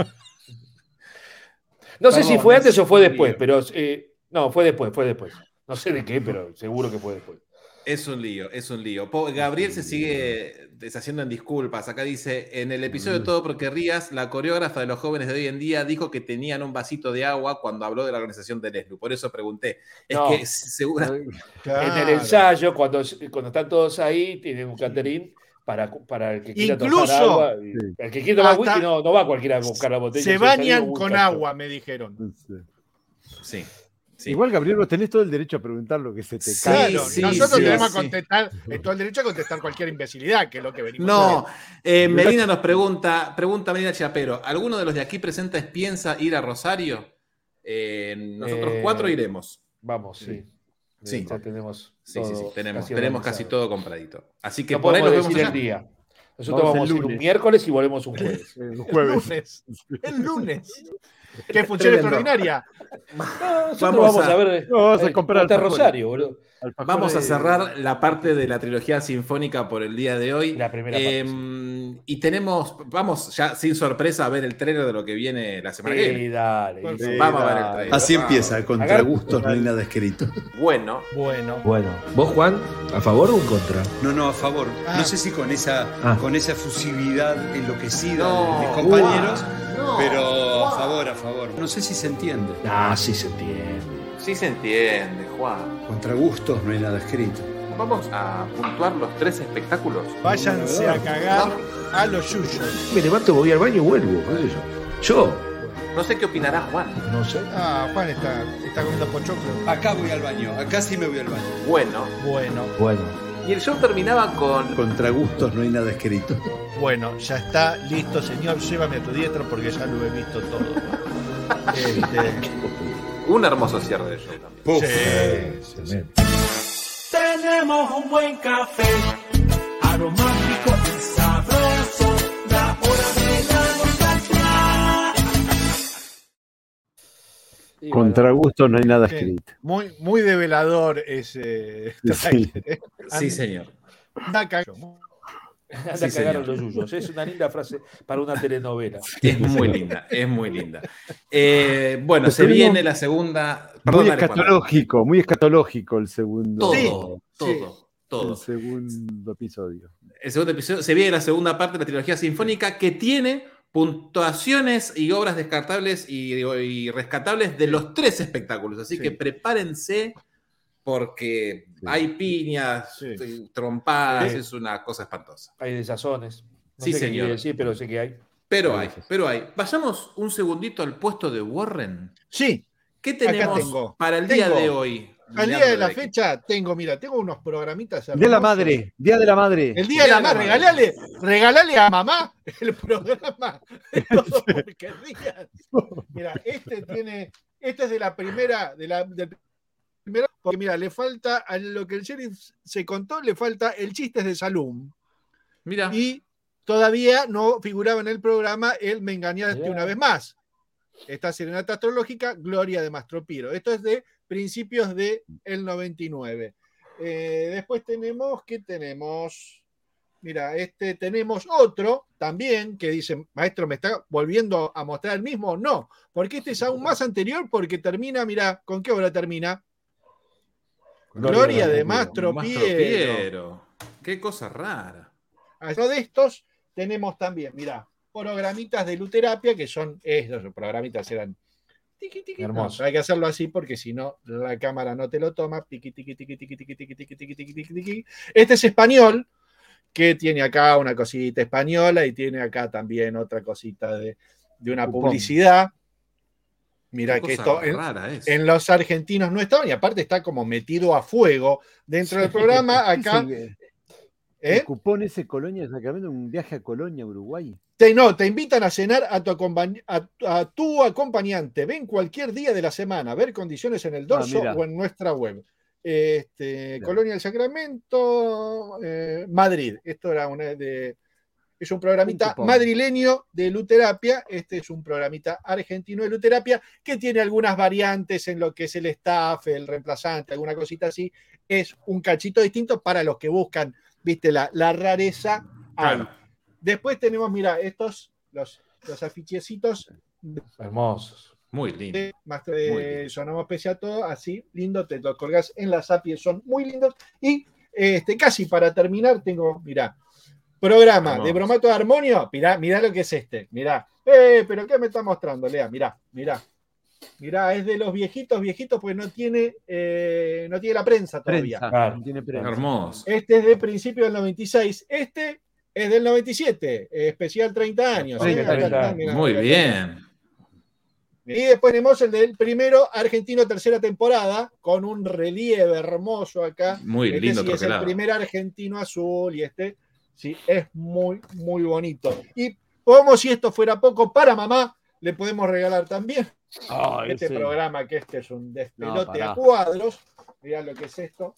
No sé si fue es antes o fue después, pero eh, no, fue después, fue después. No sé de qué, pero seguro que fue después. Es un lío, es un lío. Po- Gabriel se sigue deshaciendo en disculpas. Acá dice, en el episodio de Todo porque rías, la coreógrafa de los jóvenes de hoy en día dijo que tenían un vasito de agua cuando habló de la organización del ESLU. Por eso pregunté. Es No. que segura... En el ensayo, cuando, cuando están todos ahí, tienen un caterín para, para el que quiera Incluso- tomar agua. Sí. El que quiera tomar whisky no, no va cualquiera a buscar la botella. Se bañan con agua, me dijeron. Sí. Sí. Igual, Gabriel, vos tenés todo el derecho a preguntar lo que se te Sí, cae. Claro, sí, nosotros sí, tenemos sí. que contestar, eh, todo el derecho a contestar cualquier imbecilidad, que es lo que venimos No, a eh, Melina nos pregunta, pregunta Melina Chiapero, ¿alguno de los de aquí presentes piensa ir a Rosario? Eh, nosotros Eh, cuatro iremos. Vamos, sí. Sí. Ya tenemos. Sí, sí, sí, todo tenemos, casi tenemos casi todo compradito. Así que No por ahí nos vemos el día. Nosotros Vamos el vamos, a ir un miércoles y volvemos un jueves. El El jueves. lunes. El lunes. Qué función Tremendo. extraordinaria. No, Vamos vamos, a- a, ver. No, vamos a eh, comprar hasta. Rosario, boludo. Vamos a cerrar la parte de la trilogía sinfónica por el día de hoy. La primera parte, Eh, Y tenemos, vamos ya sin sorpresa a ver el trailer de lo que viene la semana que viene. dale. Sí. Vamos a ver el trailer. Así Vamos. empieza, contra gustos no hay nada escrito. Bueno, Bueno. Bueno, ¿vos, Juan, a favor o en contra? No, no, a favor. Ah. No sé si con esa, Ah. con esa efusividad enloquecida No, de mis compañeros, no, pero a favor, a favor. No sé si se entiende. Ah, sí se entiende. sí se entiende, Juan. Contra gustos no hay nada escrito. Vamos a puntuar los tres espectáculos. Váyanse a cagar a los yuyos. Me levanto, voy al baño y vuelvo. qué sé yo. Yo, No sé qué opinará Juan. no sé. Ah, Juan está, está comiendo pochoclo. Acá voy al baño, acá sí me voy al baño. Bueno, Bueno, Bueno, y el show terminaba con Contra gustos no hay nada escrito. bueno, ya está listo, señor. Llévame a tu diestra porque ya lo he visto todo. Este, un hermoso cierre de show también. Puf. sí, sí. Tenemos un buen café, aromático Contra gusto no hay nada escrito. Muy, muy develador ese Sí. Sí, señor. Anda Sí, a cagar a los yuyos. Es una linda frase para una telenovela. Es muy linda, es muy linda. Eh, bueno, Pues se viene la segunda. Perdón, Muy escatológico, muy escatológico el segundo. Todo, Sí, todo, todo. El segundo episodio. El segundo episodio se viene la segunda parte de la trilogía sinfónica que tiene puntuaciones y obras descartables y, y rescatables de los tres espectáculos. Así Sí. que prepárense porque Sí. hay piñas, Sí. y trompadas, es una cosa espantosa. Hay desazones. No Sí, sé qué señor. decir, pero sé que hay. Pero hay, pero hay. Vayamos un segundito al puesto de Warren. Sí, ¿Qué tenemos para el día de hoy? Al día de la fecha tengo, mira, tengo unos programitas. Día de la madre, Día de la madre. El día de la madre, madre. regalale, regalale a mamá el programa de todo porquerías. Mira, este tiene, este es de la primera, de la, del porque mira, le falta a lo que el sheriff se contó, le falta el chistes de Salum. Mira, Y todavía no figuraba en el programa el Me engañaste una vez más. Esta serenata astrológica, Gloria de Mastropiro. Esto es de principios del el 99. Eh, después tenemos, ¿qué tenemos? Mira, este tenemos otro también que dice, maestro, ¿me está volviendo a mostrar el mismo? No, porque este es aún más anterior porque termina, mira, ¿con qué obra termina? Gloria de Mastro Mastro Piero. Piero. Qué cosa rara. De estos tenemos también, mira, programitas de luterapia, que son estos programitas eran Hermoso. No, hay que hacerlo así porque si no, la cámara no te lo toma. Tiqui, tiqui, tiqui, tiqui, tiqui, tiqui, tiqui, tiqui, tiqui, tiqui. Este es español, que tiene acá una cosita española y tiene acá también otra cosita de, de una Cupón. publicidad. Qué que esto en, en los argentinos no estaban y aparte está como metido a fuego dentro del programa. Acá, ¿eh? El cupón ese Colonia Sacramento, un viaje a Colonia, Uruguay. Te, no, te invitan a cenar a tu, acompañ- a, a tu acompañante. Ven cualquier día de la semana, ver condiciones en el dorso Ah, mira. o en nuestra web. Este. Colonia del Sacramento, eh, Madrid. Esto era una de. Es un programita madrileño de luterapia. Este es un programita argentino de luterapia que tiene algunas variantes en lo que es el staff, el reemplazante, alguna cosita así. Es un cachito distinto para los que buscan, viste, la, la rareza. Claro. Después tenemos, mira, estos, los, los afichecitos Hermosos. Muy lindo. más de. Sonamos Pese a Todo, así, lindo, te lo colgás en las API, son muy lindos. Y este, casi para terminar, tengo, mira, programa Hermoso. de bromato de armonio, mirá, mirá lo que es este, mirá. Eh, pero ¿qué me está mostrando, Lea? Mirá, mirá. Mirá, es de los viejitos, viejitos, pues no tiene, eh, no tiene la prensa todavía. Prensa, Claro. no tiene prensa. Hermoso. Este es de principio del 96. Este es del 97, eh, especial 30 años. 30, Acá está, 30. mirá, Muy acá bien. Y después tenemos el del primero argentino tercera temporada, con un relieve hermoso acá. Muy Este lindo sí es el primer argentino azul y este sí es muy, muy bonito. Y como si esto fuera poco, para mamá le podemos regalar también este programa, que este es un despelote pará. a cuadros. Mirá lo que es esto.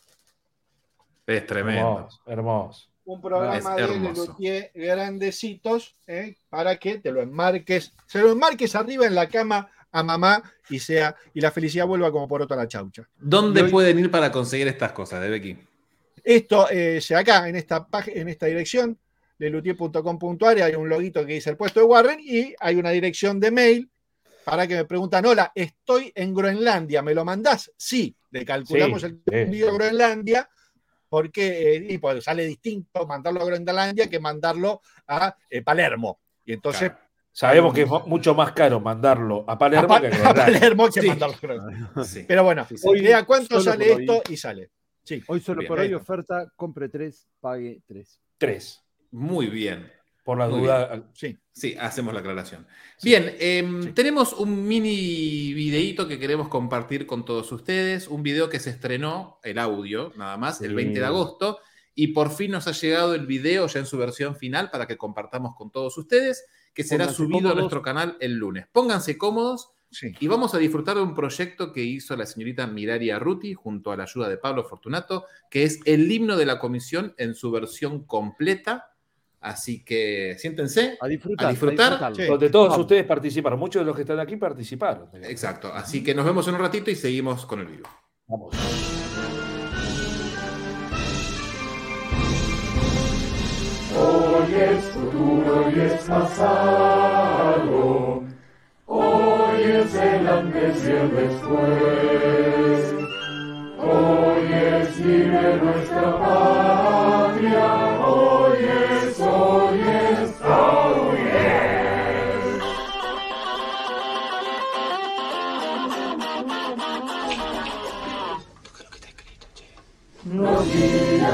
Es tremendo. Hermoso. Hermoso. Un programa de. Lelutier grandecitos ¿eh? para que te lo enmarques, se lo enmarques arriba en la cama a mamá y sea y la felicidad vuelva como por otra la chaucha. ¿Dónde hoy- pueden ir para conseguir estas cosas, de Becky? Esto eh, se acá en esta página, en esta dirección, lelutier.com.ar, hay un loguito que dice el puesto de Warren y hay una dirección de mail para que me preguntan, hola, estoy en Groenlandia, ¿me lo mandás? Sí, le calculamos Sí, el sí. envío a Groenlandia porque eh, y pues sale distinto mandarlo a Groenlandia que mandarlo a eh, Palermo. Y entonces, Claro. Sabemos que es mu- mucho más caro mandarlo a a, Palermo Pa- que a. Palermo que Sí. mandarlo a Groenlandia. Sí. Pero bueno. Hoy cuánto sale hoy. esto y sale. Sí. Hoy solo Bien, por hoy bien. oferta, compre tres, pague tres. Tres. Muy bien. Por la Muy duda. Sí. Sí, hacemos la aclaración. Bien, em, Sí. tenemos un mini videíto que queremos compartir con todos ustedes. Un video que se estrenó, el audio, nada más, el Sí. 20 de agosto. Y por fin nos ha llegado el video ya en su versión final para que compartamos con todos ustedes, que será Pónganse subido a nuestro canal el lunes. Pónganse cómodos y vamos a disfrutar de un proyecto que hizo la señorita Miraria Ruti junto a la ayuda de Pablo Fortunato, que es el himno de la comisión en su versión completa. Así que siéntense. A disfrutar. A disfrutar. disfrutarlo. Sí. Donde todos Vamos. ustedes participaron. Muchos de los que están aquí participaron. Exacto. Así que nos vemos en un ratito y seguimos con el vivo. Vamos. Hoy es futuro y es pasado. Hoy es el antes y el después. Hoy es libre nuestra patria.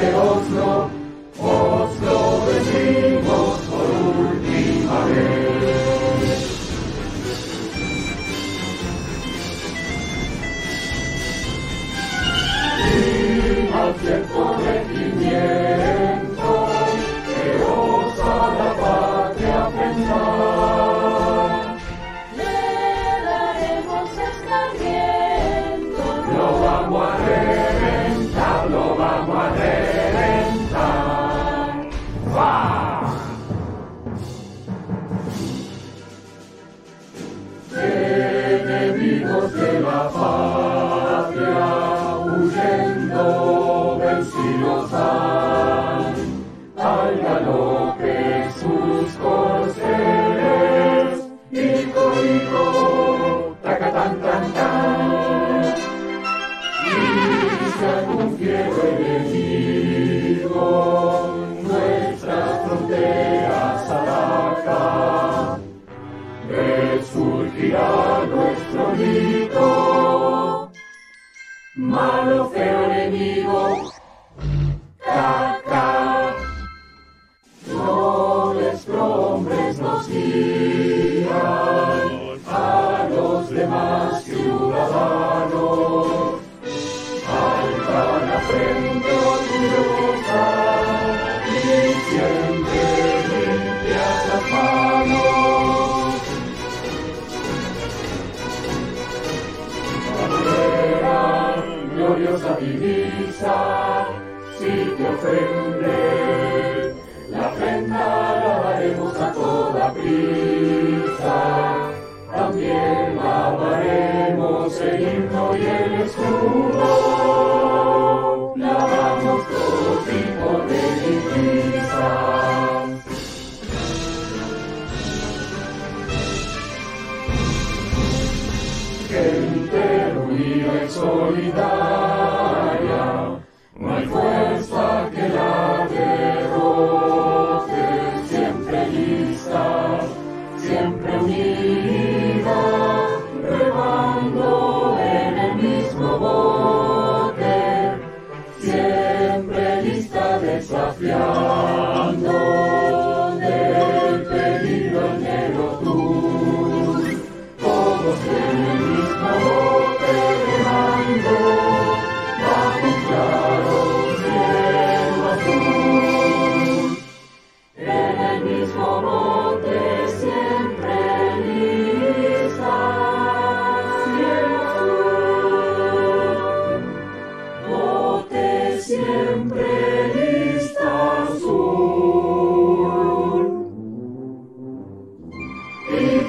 Deus. Que vuelve mi con nuestras fronteras a la acá, resurgirá. Toda prisa. También lavaremos el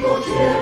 Y por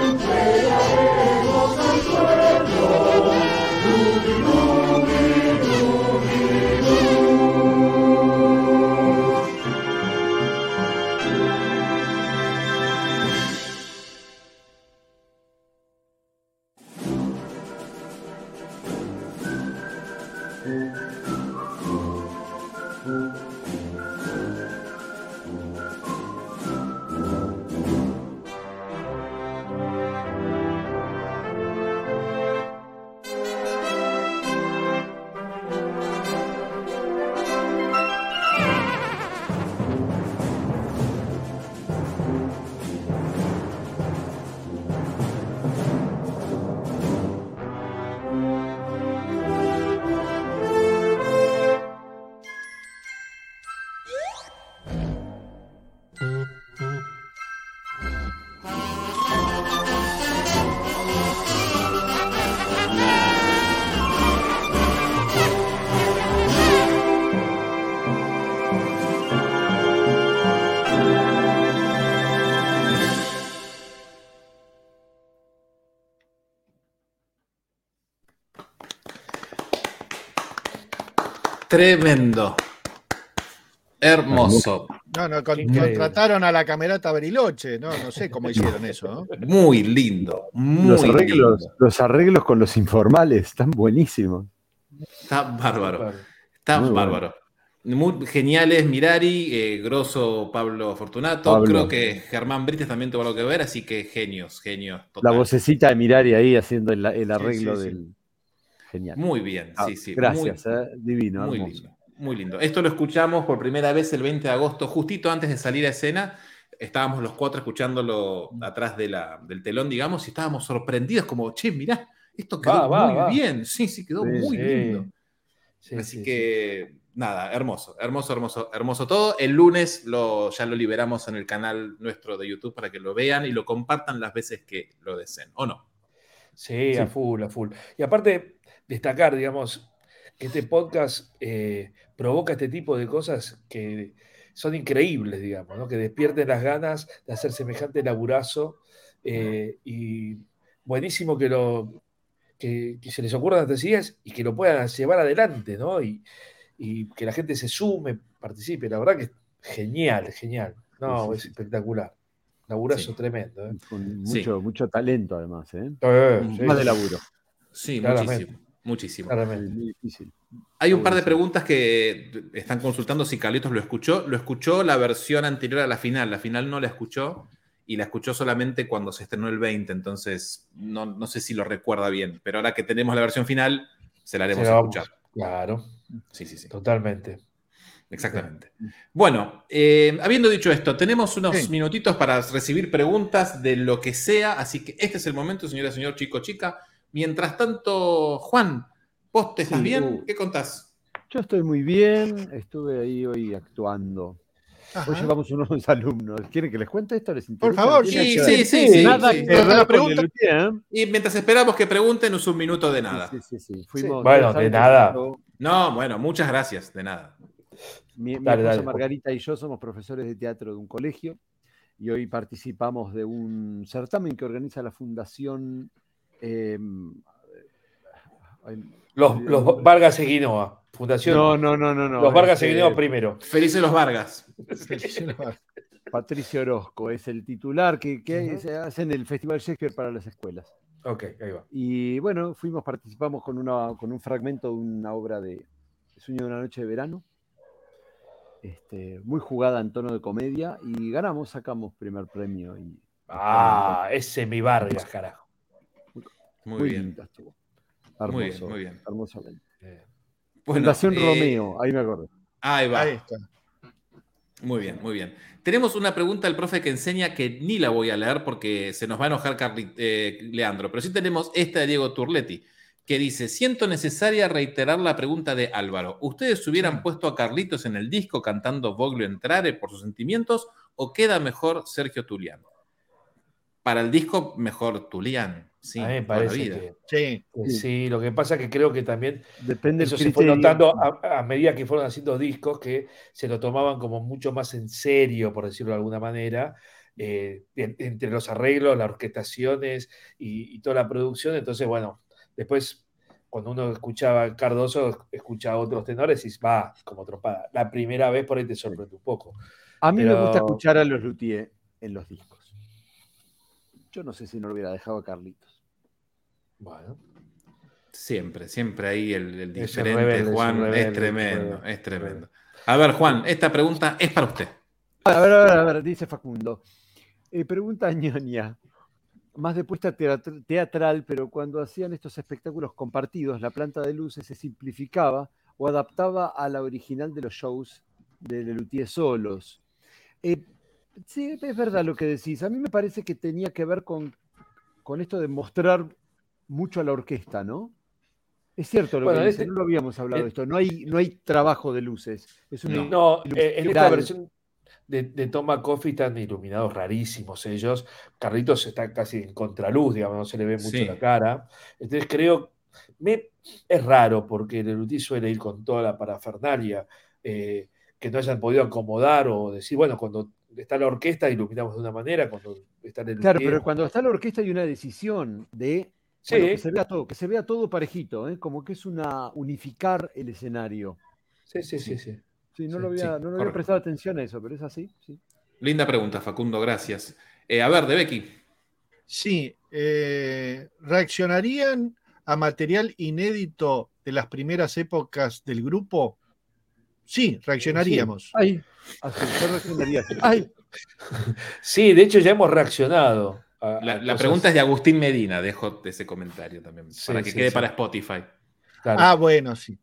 Tremendo. Hermoso. No, no, con- contrataron a la camerata Bariloche, no, no sé cómo hicieron eso, ¿no? Muy lindo. Muy Los arreglos, lindo. los arreglos con los informales están buenísimos. Está bárbaro. Está Muy bueno. bárbaro. Muy geniales Mirari, eh, grosso Pablo Fortunato. Pablo. Creo que Germán Brites también tuvo algo que ver, así que genios, genios. La vocecita de Mirari ahí haciendo el, el arreglo sí, sí. del. Genial. Muy bien, Ah, sí, sí. Gracias, muy- eh, divino, Muy hermoso. lindo, muy lindo. Esto lo escuchamos por primera vez el 20 de agosto, justito antes de salir a escena. Estábamos los cuatro escuchándolo atrás de la, del telón, digamos, y estábamos sorprendidos, como, che, mirá, esto quedó Va, va, muy va. bien. Sí, sí, quedó Sí, muy sí. lindo. Sí, Así sí, que, nada, hermoso, hermoso, hermoso, hermoso todo. El lunes lo, ya lo liberamos en el canal nuestro de YouTube para que lo vean y lo compartan las veces que lo deseen, ¿o no? Sí, a full, a full. Y aparte, destacar, digamos, que este podcast eh, provoca este tipo de cosas que son increíbles, digamos, ¿no? que despierten las ganas de hacer semejante laburazo. eh, y buenísimo que, lo, que, que se les ocurran estas ideas y que lo puedan llevar adelante, ¿no? Y, y que la gente se sume, participe. La verdad que es genial, genial. No, Sí, sí, es espectacular. Laburazo Sí. tremendo. ¿eh? Con Sí. mucho, mucho talento, además. ¿eh? Eh, sí, Más de laburo. Sí, Claramente. muchísimo, muchísimo. claramente. Muy difícil. Hay un par de preguntas que están consultando si Carlitos lo escuchó. Lo escuchó la versión anterior a la final. La final no la escuchó y la escuchó solamente cuando se estrenó el 20. Entonces, no, no sé si lo recuerda bien. Pero ahora que tenemos la versión final, se la haremos Se la vamos- escuchar. Claro, Sí, sí, sí. totalmente. Exactamente. Bueno, eh, habiendo dicho esto, tenemos unos Sí. minutitos para recibir preguntas de lo que sea. Así que este es el momento, señora, señor, chico, chica. Mientras tanto, Juan, ¿vos te estás Sí, bien? uh. ¿Qué contás? Yo estoy muy bien, estuve ahí hoy actuando. Hoy llevamos unos alumnos. ¿Quieren que les cuente esto? ¿Les Por favor, ¿Tienen Sí, sí, sí, sí. Nada sí. que ver La con pregunta- ¿eh? Y mientras esperamos que pregunten, es un minuto de nada. Sí, sí, sí. Fuimos, Bueno, de nada. No, bueno, muchas gracias, de nada. Mi, esposa dale. Margarita y yo somos profesores de teatro de un colegio y hoy participamos de un certamen que organiza la Fundación. Eh, ay, Los, los Vargas Eguinoa, Fundación. no, no, no, no, no. los Vargas este, Eguinoa primero. Felices los Vargas. Patricio Orozco es el titular que, que se hace en el Festival Shakespeare para las escuelas. Ok, ahí va. Y bueno, fuimos, participamos con, una, con un fragmento de una obra de Sueño de una noche de verano, este, muy jugada en tono de comedia, y ganamos, sacamos primer premio. Y, Ah, ese mi Vargas, carajo. Muy, muy bien. lindo estuvo. Muy bien, muy bien. hermosamente. Eh, Bueno, Fundación eh, Romeo, ahí me acuerdo. Ahí va. Ahí está. Muy bien, muy bien. Tenemos una pregunta del profe que enseña que ni la voy a leer porque se nos va a enojar Carli- eh, Leandro, pero sí tenemos esta de Diego Turletti, que dice, siento necesaria reiterar la pregunta de Álvaro. ¿Ustedes hubieran puesto a Carlitos en el disco cantando Voglio Entrare por sus sentimientos o queda mejor Sergio Tulián? Para el disco, mejor Tulián. Sí, a mí me parece vida. que, Sí. que sí. Lo que pasa es que creo que también Depende eso se fue notando a, a medida que fueron haciendo discos que se lo tomaban como mucho más en serio, por decirlo de alguna manera, eh, en- entre los arreglos, las orquestaciones y, y toda la producción. Entonces, bueno, después cuando uno escuchaba a Cardoso, escuchaba a otros tenores y va como tropada. La primera vez por ahí te sorprende un poco. A mí me gusta escuchar a los Luthier en los discos. Yo no sé si no lo hubiera dejado a Carlitos. Bueno, Siempre, siempre ahí el, diferente, rebelde, Juan, rebelde, es tremendo, rebelde. es tremendo. A ver, Juan, esta pregunta es para usted. A ver, a ver, a ver, dice Facundo. Eh, pregunta ñoña. Más de puesta teatr- teatral, pero cuando hacían estos espectáculos compartidos, la planta de luces se simplificaba o adaptaba a la original de los shows de Lelutier solos. Eh, sí, es verdad lo que decís. A mí me parece que tenía que ver con, con esto de mostrar mucho a la orquesta, ¿no? Es cierto lo Bueno, que dice, este- no lo habíamos hablado eh, de esto. No hay, no hay trabajo de luces. Es una No, eh, en esta versión de, de Toma Coffee están iluminados rarísimos ellos. Carlitos está casi en contraluz, digamos, no se le ve mucho Sí. la cara. Entonces creo, me, es raro porque Lelutí suele ir con toda la parafernalia, eh, que no hayan podido acomodar o decir, bueno, cuando está la orquesta iluminamos de una manera, cuando está Lelutier... Claro, pero cuando está la orquesta hay una decisión de Sí. bueno, que se vea todo, que se vea todo parejito, ¿eh? como que es una unificar el escenario. Sí, sí, sí, sí. Sí, no Sí, lo había, sí, no le había prestado atención a eso, pero es así. Sí. Linda pregunta, Facundo, gracias. Eh, a ver, de Becky. Sí, eh, ¿reaccionarían a material inédito de las primeras épocas del grupo? Sí, reaccionaríamos. Ay, así, yo reaccionaría. Ay, Sí, de hecho ya hemos reaccionado. A- La, a la cosas- pregunta es de Agustín Medina, dejo ese comentario también, Sí, para que sí, quede sí. para Spotify. Claro. Ah, bueno, sí.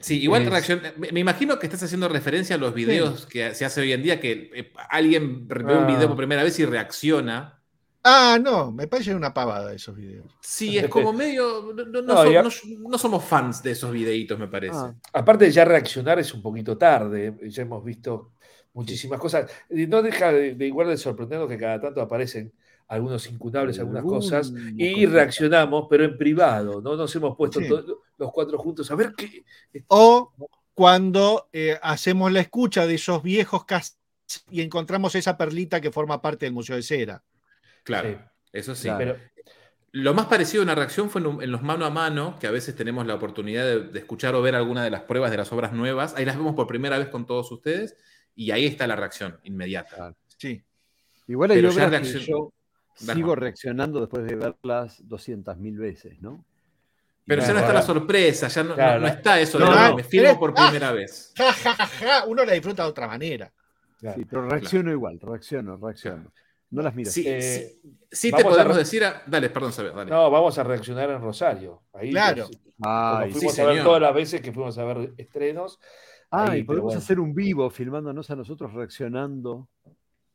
Sí, igual Es- reacción. Me, imagino que estás haciendo referencia a los videos que se hace hoy en día, que eh, alguien ve un Ah. video por primera vez y reacciona. Ah, no, me parece una pavada esos videos. Sí, es como medio. No, no- no No, so- ya- no- no somos fans de esos videitos, me parece. ah, Aparte de ya reaccionar es un poquito tarde, ya hemos visto muchísimas cosas. No deja de, de igual de sorprendernos que cada tanto aparecen algunos incunables, algunas Alguna cosas, y reaccionamos, pero en privado, ¿no? Nos hemos puesto Sí. todos los cuatro juntos a ver qué. O cuando eh, hacemos la escucha de esos viejos cassettes y encontramos esa perlita que forma parte del Museo de Cera. Claro, Sí. eso sí. Claro. Pero, Lo más parecido a una reacción fue en, los mano a mano, que a veces tenemos la oportunidad de, de escuchar o ver alguna de las pruebas de las obras nuevas. Ahí las vemos por primera vez con todos ustedes y ahí está la reacción inmediata. Sí. igual hay obras que reaccion- yo Dale, sigo reaccionando después de verlas 200.000 veces, ¿no? Pero ya no está la sorpresa, ya no, no- Claro. no está eso de No, "Ah, no. me filmo por Ah. primera vez. Ja, ja, ja, ja. Uno la disfruta de otra manera. claro. Sí, pero reacciono igual, reacciono, reacciono. No las miro. Sí, Eh, sí, sí te a podemos re- decir. a- Dale, perdón, Saber, dale. No, vamos a reaccionar en Rosario. Ahí Claro. pues, Ay, fuimos sí, a ver señor. todas las veces que fuimos a ver estrenos. Ah, y podemos bueno. hacer un vivo filmándonos a nosotros reaccionando.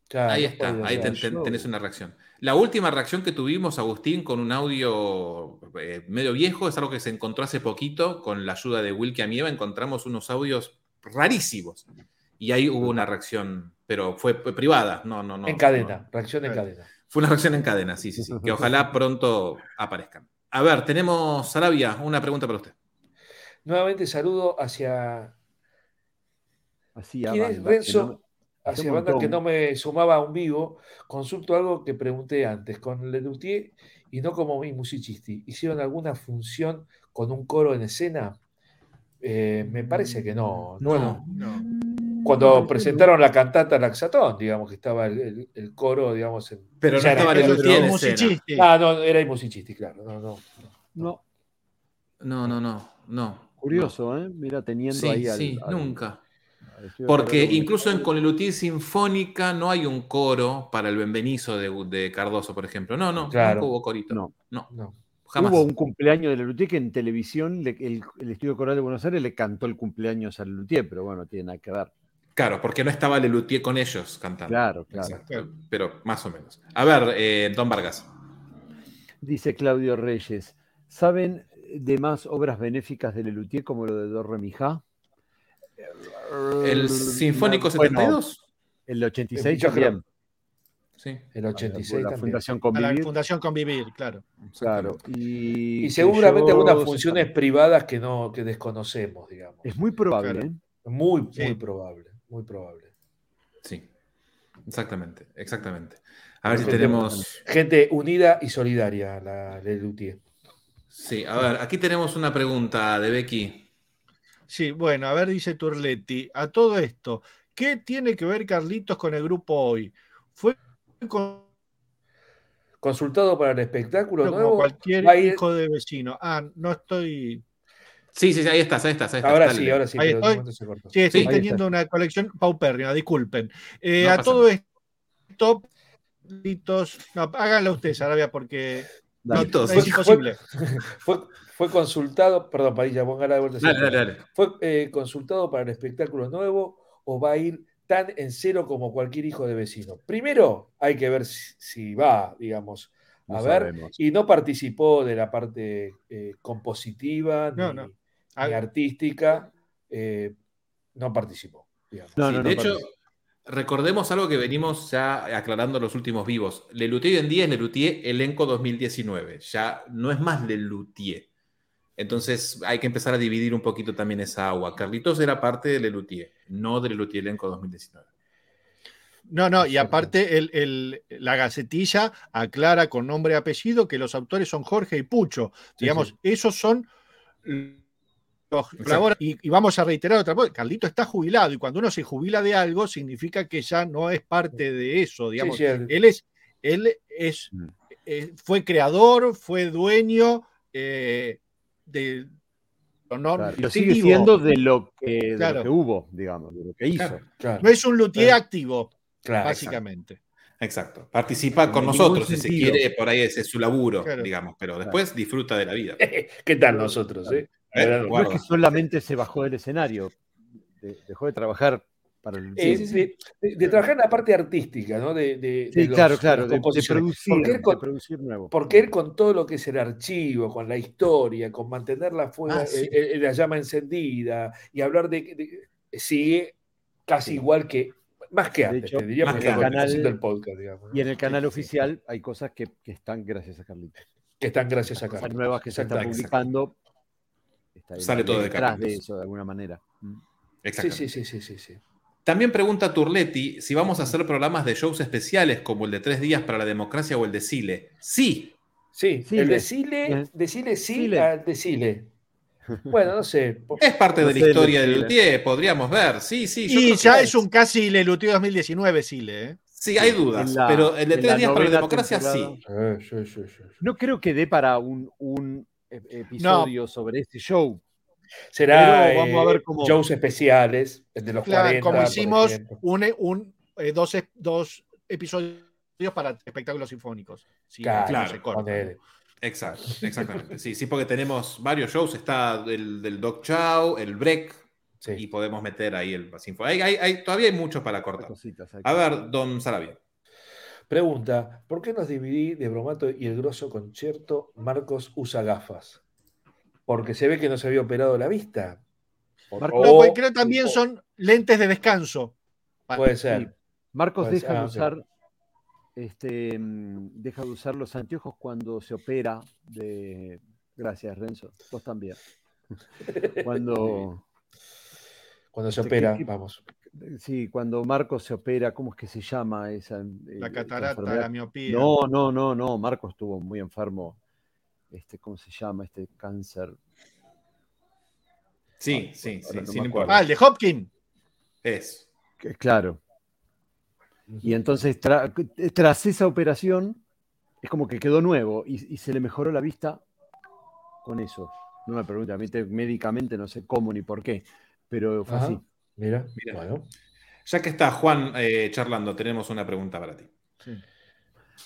Claro, ahí no está, ahí ser. ten- ten- tenés una reacción. La última reacción que tuvimos, Agustín, con un audio eh, medio viejo, es algo que se encontró hace poquito, con la ayuda de Wilkie Amieva, encontramos unos audios rarísimos. Y ahí hubo una reacción, pero fue privada, no, no, no. En cadena, no. reacción en cadena. Fue una reacción en cadena, sí, sí, sí. Que ojalá pronto aparezcan. A ver, tenemos, Sarabia, una pregunta para usted. Nuevamente saludo hacia. Así a ¿Quién es Renzo? No- hacia que no me sumaba a un vivo. Consulto algo que pregunté antes. Con Lelutier y no como mi musicisti, ¿hicieron alguna función con un coro en escena? Eh, me parece que no. No, Cuando presentaron la cantata Laxatón, digamos que estaba el, el- el coro, digamos. En, Pero no ya estaba pero- escena. Ah, no, era el musicisti, claro. No, no. No, No, no, no, no. curioso, ¿eh? Mira, teniendo Sí, ahí al. sí, al- nunca. Porque incluso en Conelutier Sinfónica no hay un coro para el Benvenizo de, de Cardoso, por ejemplo. No, no, Claro. nunca hubo corito. No. no, no. jamás. Hubo un cumpleaños de Lelutier que en televisión le- el, el Estudio Coral de Buenos Aires le cantó el cumpleaños a Lelutier, pero bueno, tiene nada que ver. Claro, porque no estaba Lelutier con ellos cantando. Claro, claro. Exacto, Pero más o menos. A ver, eh, Don Vargas. Dice Claudio Reyes, ¿saben de más obras benéficas de Lelutier como lo de Dorre Mijá? ¿El Sinfónico Bueno, 72? el 86 Yo creo- también. Sí. El 86 La también. Fundación A la Convivir. Fundación Convivir, claro. Claro. Y, seguramente algunas funciones privadas que no que desconocemos, digamos. Es muy probable, Claro. ¿eh? Muy, Sí. muy probable, muy probable. Sí. Exactamente, exactamente. A ver si tenemos. Gente unida y solidaria, la Lelutier. Sí, a ver, aquí tenemos una pregunta de Becky. Sí, bueno, a ver, dice Turletti, a todo esto, ¿qué tiene que ver Carlitos con el grupo hoy? ¿Fue con Consultado para el espectáculo como nuevo. cualquier ir- hijo de vecino? Ah, no estoy. Sí, sí, sí, ahí estás, ahí estás. Ahí estás Ahora dale. sí, ahora sí, Ahí estoy. se cortó. Sí, estoy Sí. Teniendo una colección paupérrima, disculpen. Eh, No a todo esto, Carlitos, no, háganlo ustedes, Sarabia, porque es imposible. Fue, fue consultado, perdón, Padilla, póngala de vuelta. Dale, dale, dale. ¿Fue eh, consultado para el espectáculo nuevo o va a ir tan en cero como cualquier hijo de vecino? Primero hay que ver si, si va, digamos, a No ver, sabemos. y no participó de la parte eh, compositiva No, ni, no. ni artística, eh, no participó. digamos. No, Sí, no, de no, hecho. Recordemos algo que venimos ya aclarando en los últimos vivos. Lelutier hoy en día es Lelutier elenco 2019. Ya no es más Lelutier. Entonces hay que empezar a dividir un poquito también esa agua. Carlitos era parte de Lelutier, no de Lelutier elenco 2019. No, no, y aparte el- el- la gacetilla aclara con nombre y apellido que los autores son Jorge y Pucho. Digamos, esos son. Y, y vamos a reiterar otra cosa, Carlito está jubilado y cuando uno se jubila de algo significa que ya no es parte de eso, digamos. Sí, sí, el- Él es, él es, Mm. eh, fue creador, fue dueño eh, de no, Claro, lo sigue siendo de lo, que, de lo Claro. que hubo, digamos, de lo que hizo. Claro. Claro, No es un luthier Claro. activo, claro, básicamente. Exacto. Participa con nosotros, si se quiere, por ahí ese es su laburo, Claro. digamos, pero después disfruta de la vida. ¿Qué tal nosotros? eh? Eh, No es que solamente se bajó del escenario, de- dejó de trabajar para el Eh, sí, de, de- de trabajar en la parte artística, ¿no? De, de- Sí, de los- claro, claro, de, producir, Porque con, producir nuevo. porque él con todo lo que es el archivo, con la historia, con mantener la, Ah, sí. eh, eh, la llama encendida y hablar de, de- sigue casi igual que, más que antes, hecho, te diría, más porque haciendo el podcast, digamos, ¿no? Y en el canal Sí, sí, oficial hay cosas que, que están gracias a Carlitos. que están gracias a Cosas Carlos. nuevas que se están publicando. Está Sale todo de detrás de eso, de alguna manera. Mm. Sí, Exactamente. sí, sí, sí, sí, sí. También pregunta Turletti si vamos a hacer programas de shows especiales como el de Tres Días para la Democracia o el de Chile. Sí, Sí, el decile, Bien. decile sí Sile. al decile. Bueno, no sé. es parte No de la de historia de Chile. Lutier, podríamos ver. Sí, sí, yo y ya es un casi Lelutier 2019, Sile. ¿eh? Sí, hay dudas, pero el de Tres Días para la Democracia temporada. sí. Eh, sí, sí, sí, sí. No creo que dé para un, episodio sobre este show. Será Pero vamos a ver eh, cómo- shows especiales, de los Claro, 40. como hicimos un, un, eh, dos, dos episodios para espectáculos sinfónicos. Sí, Claro, no claro, se corta. ponele. Exacto, exactamente. Sí, sí, porque tenemos varios shows. Está el del Doc Chow, el Break, Sí. y podemos meter ahí el Pasinfo. Hay, hay- hay- todavía hay mucho para cortar. Cositas hay A ver, don Sarabia. Pregunta, ¿por qué nos dividí de bromato y el grosso concierto Marcos usa gafas? Porque se ve que no se había operado la vista. O- No, porque creo también o- son lentes de descanso. Puede ser. Marcos Puede deja ser. de Ah, usar este mm, deja de usar los anteojos cuando se opera de gracias Renzo vos también cuando Cuando se Este, opera, ¿qué- qué- vamos. Sí cuando Marcos se opera cómo es que se llama esa eh, La esa catarata, enfermedad? la miopía. no no no no Marcos estuvo muy enfermo este cómo se llama este cáncer Sí, sí, sí, sí, no importa. Ah, el de Hopkins. Es. Que- Claro. Y entonces, tra- tras esa operación, es como que quedó nuevo y, y se le mejoró la vista con eso. No me pregunte, a mí te- médicamente no sé cómo ni por qué, pero fue Ajá. así. Mira, Mira. bueno. Ya que está Juan eh, charlando, tenemos una pregunta para ti.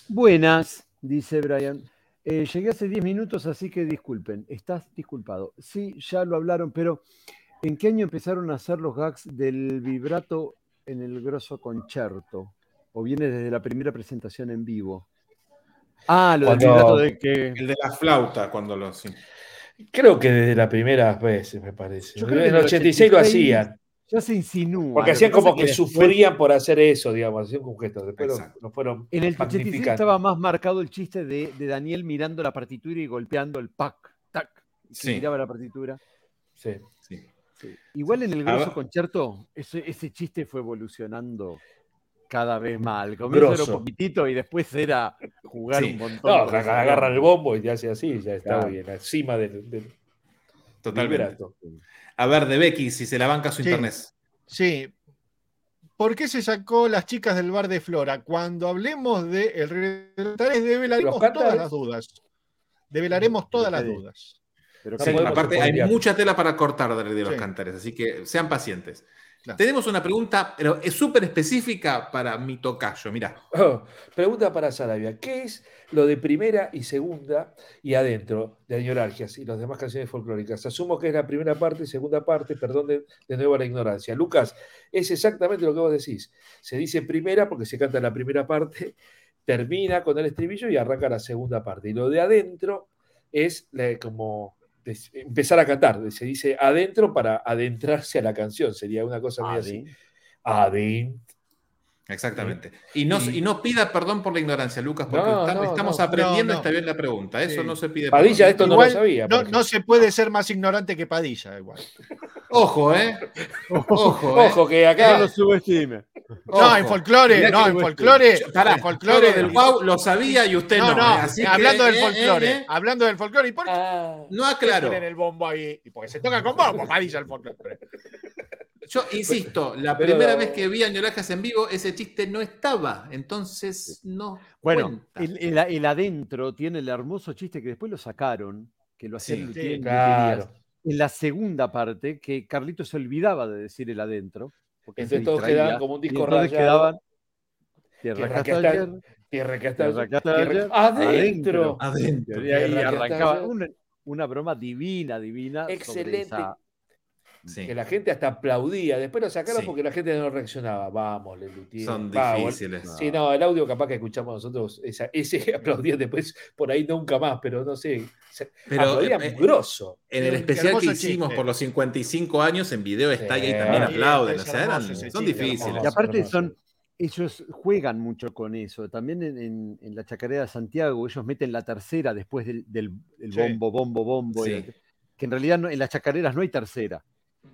Buenas, dice Brian. Eh, llegué hace 10 minutos, así que disculpen. Estás disculpado. Sí, ya lo hablaron, pero ¿en qué año empezaron a hacer los gags del vibrato en el grosso concierto? ¿O viene desde la primera presentación en vivo? Ah, lo del vibrato de que. El de la flauta, cuando lo. sí. Creo que desde las primeras veces, me parece. Yo En creo que en el 86 lo 86 hacían. Ya se insinúa. Porque hacían como que después- sufrían por hacer eso, digamos, hacían con gestos. Después Exacto. lo fueron En el 86 magnificando. estaba más marcado el chiste de, de Daniel mirando la partitura y golpeando el pack, tac, que Sí. miraba la partitura. Sí. Sí. Sí. Igual en el grosso ver. concierto, ese, ese chiste fue evolucionando cada vez más. Al comienzo era un poquitito y después era jugar Sí. un montón. No, agarra el bombo y te hace así, ya está Claro. bien, encima del, del Totalmente. vibrato. A ver, de Becky, si se la banca su Sí. internet. Sí. ¿Por qué se sacó las chicas del bar de Flora? Cuando hablemos de el Rey de los Cantares, develaremos todas las dudas. Develaremos todas las dudas. Pero Sí, aparte, hay mucha tela para cortar de, de los Sí. cantares, así que sean pacientes. Claro. Tenemos una pregunta, pero es súper específica para mi tocayo. Mira, Oh, pregunta para Sarabia. ¿Qué es lo de primera y segunda y adentro de Añoralgias y las demás canciones folclóricas? Asumo que es la primera parte y segunda parte, perdón de, de nuevo la ignorancia. Lucas, es exactamente lo que vos decís. Se dice primera porque se canta la primera parte, termina con el estribillo y arranca la segunda parte. Y lo de adentro es como empezar a cantar. Se dice adentro para adentrarse a la canción. Sería una cosa medio así. Adentro. Exactamente. Y no, Y- y no pida perdón por la ignorancia, Lucas, porque No, está- no, estamos no. aprendiendo No, no. esta bien la pregunta. Eso Sí. no se pide Padilla, perdón. esto no lo sabía. No, no se puede ser más ignorante que Padilla, igual. Ojo, ¿eh? Ojo, ¿eh? Ojo, que No acá. lo subestime. No, en folclore, no, que- en folclore. Pará, en folclore del wow lo sabía y usted no. No, no, ¿eh? Así que, hablando del eh, folclore, eh, eh, hablando del folclore, ¿y por qué Ah, no aclaro. tienen el bombo ahí? Y porque se toca con bombo, Padilla el folclore. Yo insisto, la Pero- primera vez que vi a Ñolajas en vivo, ese chiste no estaba. Entonces, no. Bueno, el, el- el adentro tiene el hermoso chiste que después lo sacaron, que lo hacían Sí, Lutier sí, en claro. Luterías. En la segunda parte, que Carlito se olvidaba de decir el adentro. Porque Entonces se todos quedaban como un disco entonces rayado. quedaban Tierra, Tierra que hasta- ayer, Tierra que está. tierra que tierra- ayer, adentro. Adentro. Y ahí arrancaba una, una broma divina, divina. sobre Excelente. esa- Sí. Que la gente hasta aplaudía. Después lo sacaron Sí. porque la gente no reaccionaba. Vamos, le Lutier. Son difíciles. Sí, no, el audio capaz que escuchamos nosotros, esa- ese aplaudían después por ahí nunca más, pero no sé. Pero, aplaudían eh, grosso. En el especial que hicimos chiste. por los 55 años, en video está y ahí también aplauden. O sea, eran- son chiste, difíciles. Y aparte hermoso. son, ellos juegan mucho con eso. También en, en- en la chacarera de Santiago, ellos meten la tercera después del, del- del Sí. bombo, bombo, bombo. Sí. que en realidad no- en las chacareras no hay tercera.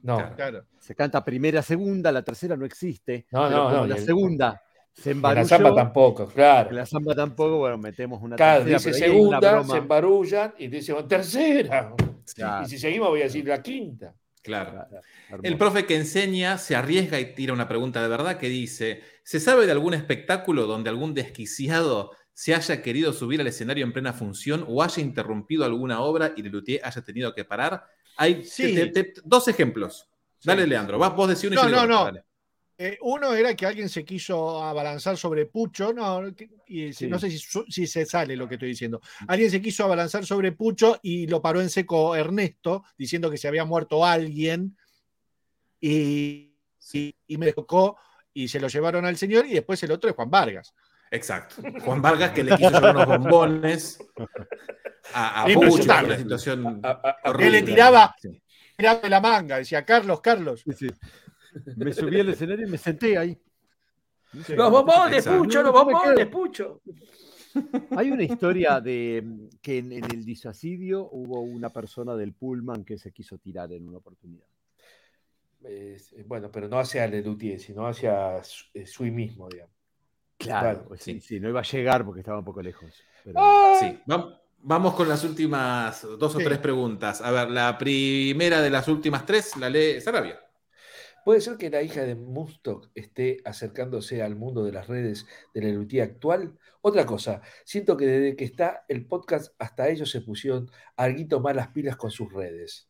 No, Claro. Se canta primera, segunda, la tercera no existe. No, no, no, La el- segunda se en embarulló. la samba tampoco, claro. En la samba tampoco, bueno, metemos una Claro, tercera. dice segunda, se embarullan y dicen tercera. Claro, Y si seguimos voy a decir la quinta. Claro. claro, El profe que enseña se arriesga y tira una pregunta de verdad que dice: ¿Se sabe de algún espectáculo donde algún desquiciado se haya querido subir al escenario en plena función o haya interrumpido alguna obra y Lelutier haya tenido que parar? Hay Sí. te- te- te- dos ejemplos. Dale, Sí. Leandro. Vas, vos decís uno y No, yo digo no, no. dale. Eh, uno era que alguien se quiso abalanzar sobre Pucho, no, que- y si- Sí. no sé si, se sale lo que estoy diciendo. Alguien se quiso abalanzar sobre Pucho y lo paró en seco Ernesto, diciendo que se había muerto alguien. y, y- y me tocó y se lo llevaron al señor y después el otro es Juan Vargas. Exacto. Juan Vargas que le quiso llevar unos bombones a, a Pucho, una situación horrible. le tiraba, Sí. tiraba de la manga, decía Carlos, Carlos. Sí, sí. Me subí al escenario y me senté ahí. Los bombones, Exacto. Pucho, los bombones. Pucho. Hay una historia de mm, que en, en el disuasidio hubo una persona del Pullman que se quiso tirar en una oportunidad. Eh, bueno, pero no hacia Lelutier, sino hacia Su- eh, Sui mismo, digamos. Claro, Claro, sí. sí, sí, no iba a llegar porque estaba un poco lejos. pero- Sí, vam- vamos con las últimas dos o Sí. tres preguntas. A ver, la primera de las últimas tres la lee Sarabia. ¿Puede ser que la hija de Mustok esté acercándose al mundo de las redes de la Lelutier actual? Otra cosa, siento que desde que está el podcast hasta ellos se pusieron algo más las pilas con sus redes.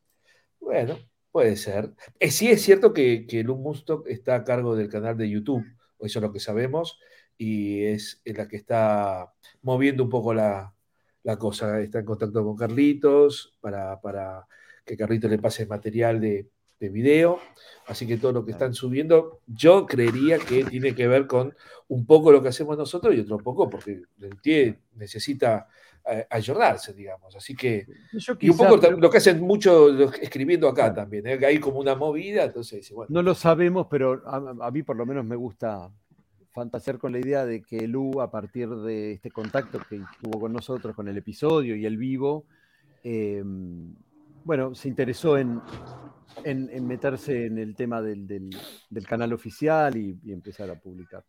Bueno, puede ser. Eh, sí es cierto que, que Lu Mustok está a cargo del canal de YouTube, eso es lo que sabemos, y es la que está moviendo un poco la, la cosa. Está en contacto con Carlitos para, para que Carlitos le pase material de, de video. Así que todo lo que están subiendo, yo creería que tiene que ver con un poco lo que hacemos nosotros y otro poco porque Lelutier necesita eh, ayornarse, digamos. Así que, Yo y un poco lo que hacen mucho los- escribiendo acá también, ¿eh? hay como una movida, entonces, bueno, No lo sabemos, pero a, a mí por lo menos me gusta fantasear con la idea de que Lu, a partir de este contacto que tuvo con nosotros, con el episodio y el vivo, eh, bueno, se interesó en, en- en meterse en el tema del, del- del canal oficial y, y empezar a publicar.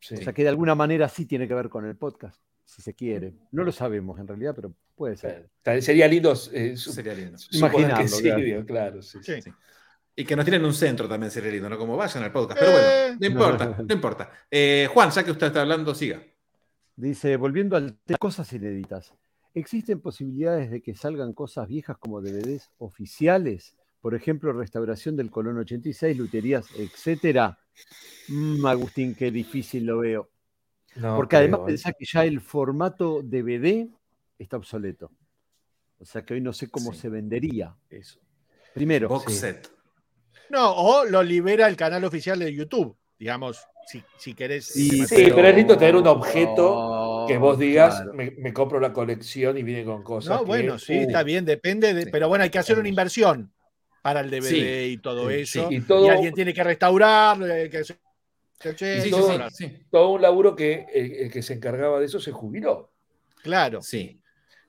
sí. O sea que de alguna manera sí tiene que ver con el podcast, si se quiere. No lo sabemos en realidad, pero puede ser. Sería lindo eh, su- Sería lindo. suponer que Imaginarlo, sí, claro. digo, claro, sí, sí. Y que nos tienen un centro también sería lindo, ¿no? Como vayan al podcast. Pero bueno, Eh. no importa, no importa. Eh, Juan, ya que usted está hablando, siga. Dice, volviendo al tema, cosas inéditas. ¿Existen posibilidades de que salgan cosas viejas como DVDs oficiales? Por ejemplo, restauración del Colón 86, luterías, etcétera. Mm, Agustín, qué difícil lo veo. No Porque además ¿eh? pensá que ya el formato DVD está obsoleto. O sea que hoy no sé cómo Sí. se vendería eso. Primero, Box sí. set. No, o lo libera el canal oficial de YouTube, digamos, si, si querés. Sí, eh, Sí, pero es lindo tener un objeto No, que vos digas, claro. me, me compro la colección y viene con cosas. No, que, bueno, sí, uh, está bien, depende, de, Sí. pero bueno, hay que hacer una inversión para el DVD Sí, y todo sí, eso. Y todo, Y alguien tiene que restaurarlo, y hay que hacer- Y sí, sí, todo- sí, sí. todo un laburo que el, el que se encargaba de eso se jubiló. Claro. Sí,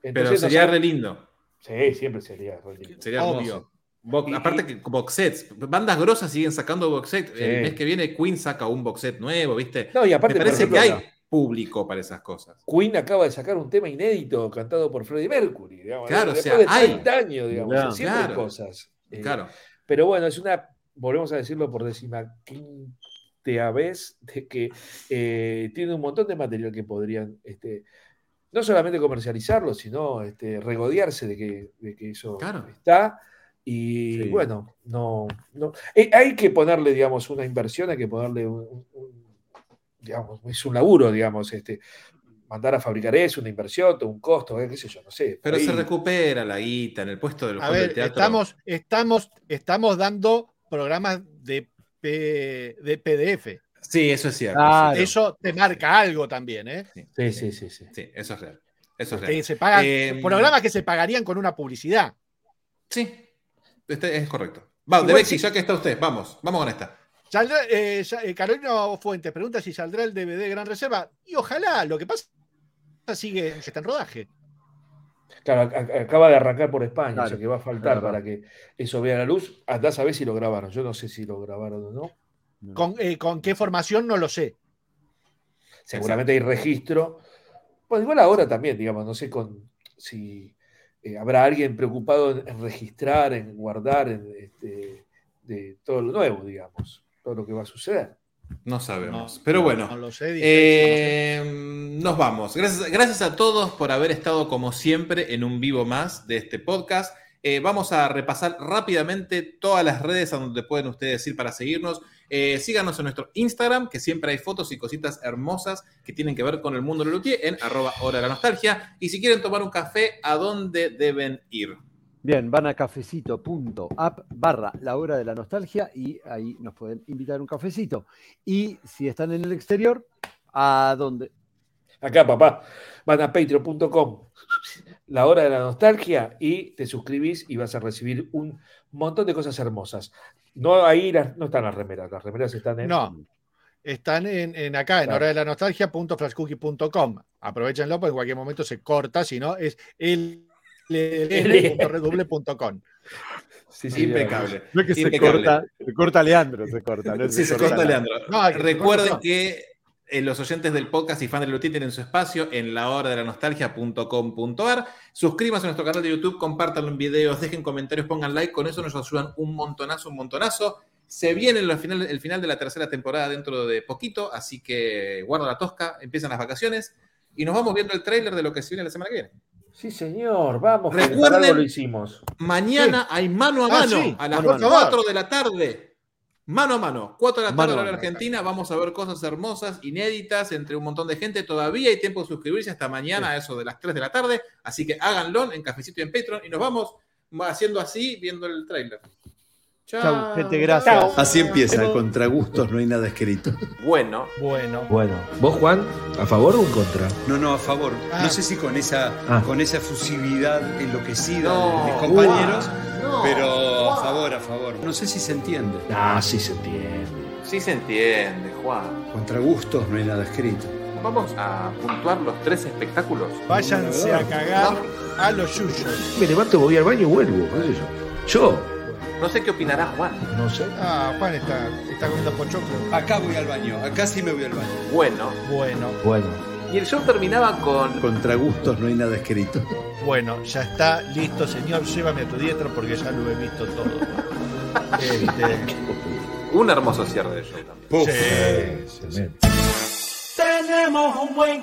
Entonces, pero no sería re lindo. Sí, siempre sería re lindo. Sería Obvio. hermoso. Bo- Y- aparte que box sets, bandas grosas siguen sacando box set. Sí. El mes que viene Queen saca un box set nuevo, ¿viste? No, y aparte, Me parece ejemplo, que hay público para esas cosas. Queen acaba de sacar un tema inédito cantado por Freddie Mercury. Digamos, Claro, después o sea, de hay. 30 años, digamos. Claro. siempre hay Claro. cosas. Eh, Claro. Pero bueno, es una, volvemos a decirlo por decimaquinta vez, de que eh, tiene un montón de material que podrían este, no solamente comercializarlo, sino este, regodearse de que, de que eso Claro. está. Y Sí. bueno, no, no. eh, hay que ponerle, digamos, una inversión, hay que ponerle un, un- un- digamos, es un laburo, digamos, este, mandar a fabricar eso, una inversión, todo un costo, eh, qué sé yo, no sé. Pero Ahí- se recupera la guita en el puesto del A hall del ver, teatro. estamos, estamos, estamos dando programas de, P- de PDF. Sí, eso es cierto. Sí, Eso te marca algo también, ¿eh? Sí, sí, sí, sí. sí, eso es real. Eso es Que real. se pagan Eh, programas que se pagarían con una publicidad. Sí, este es correcto. Va, de Bexi, sí. ya que está usted, vamos, vamos con esta. Saldrá, eh, eh, Carolina Fuentes pregunta si saldrá el DVD Gran Reserva. Y ojalá, lo que pasa sigue, está en rodaje. Claro, ac- ac- acaba de arrancar por España, Claro, o sea que va a faltar para que eso vea la luz. Andá a saber si lo grabaron. Yo no sé si lo grabaron o no. No. ¿Con, eh, ¿Con qué formación? No lo sé. Seguramente hay registro. Pues igual ahora también, digamos, no sé con si eh, habrá alguien preocupado en, en registrar, en guardar, en, este, de todo lo nuevo, digamos, todo lo que va a suceder. No sabemos. No, Pero no, bueno. No lo sé. Eh, nos vamos. Gracias, gracias a todos por haber estado como siempre en un vivo más de este podcast. Eh, vamos a repasar rápidamente todas las redes a donde pueden ustedes ir para seguirnos. Eh, síganos en nuestro Instagram, que siempre hay fotos y cositas hermosas que tienen que ver con el mundo de Lelutier, en arroba hora de la nostalgia. Y si quieren tomar un café, ¿a dónde deben ir? Bien, van a cafecito.app barra la hora de la nostalgia y ahí nos pueden invitar un cafecito. Y si están en el exterior, ¿a dónde? Acá, papá, van a patreon.com, la hora de la nostalgia, y te suscribís y vas a recibir un montón de cosas hermosas. No, ahí las- no están las remeras, las remeras están en. No. Están en, en acá, en Claro. hora de la nostalgia.flashcookie.com. Aprovechenlo, porque en cualquier momento se corta, si no, es el. Sí, sí, Impecable. No es que se corta, se corta Leandro, se corta. no Sí, se corta Leandro. No, Recuerden que eh, los oyentes del podcast y fans del Lutín tienen su espacio en la hora de la nostalgia.com.ar. Suscríbanse a nuestro canal de YouTube, compártanlo en videos, dejen comentarios, pongan like. Con eso nos ayudan un montonazo, un montonazo. Se viene el final, el final de la tercera temporada dentro de poquito, así que guarda la tosca, empiezan las vacaciones y nos vamos viendo el tráiler de lo que se viene la semana que viene. Sí, señor, vamos, Recuerden- algo lo hicimos. Mañana hay mano a Ah, mano sí, a las por favor. 4 de la tarde. Mano a mano, 4 de la tarde hora argentina. Vamos a ver cosas hermosas, inéditas, entre un montón de gente. Todavía hay tiempo de suscribirse hasta mañana a eso de las 3 de la tarde. Así que háganlo en Cafecito y en Patreon. Y nos vamos haciendo así, viendo el tráiler. Chau, gente, gracias. Así empieza, contra gustos no hay nada escrito. Bueno, Bueno. Bueno, ¿vos, Juan, a favor o en contra? No, no, a favor. Ah. No sé si con esa, Ah. con esa fusividad enloquecida No, de mis compañeros, no, pero a favor, a favor. No sé si se entiende. Ah, sí se entiende. sí se entiende, Juan. Contra gustos no hay nada escrito. Vamos a puntuar los tres espectáculos. Váyanse a cagar a los yuyos. Me levanto, voy al baño y vuelvo, qué sé yo. Yo, No sé qué opinará Juan. no sé. Ah, Juan está, está comiendo pochoclo. Acá voy al baño, acá sí me voy al baño. Bueno, Bueno, Bueno, y el show terminaba con. Contra gustos no hay nada escrito. bueno, ya está listo, señor. Llévame a tu diestra porque ya lo he visto todo. Este, Un hermoso cierre de show también. Puf. sí, sí, sí. Tenemos un buen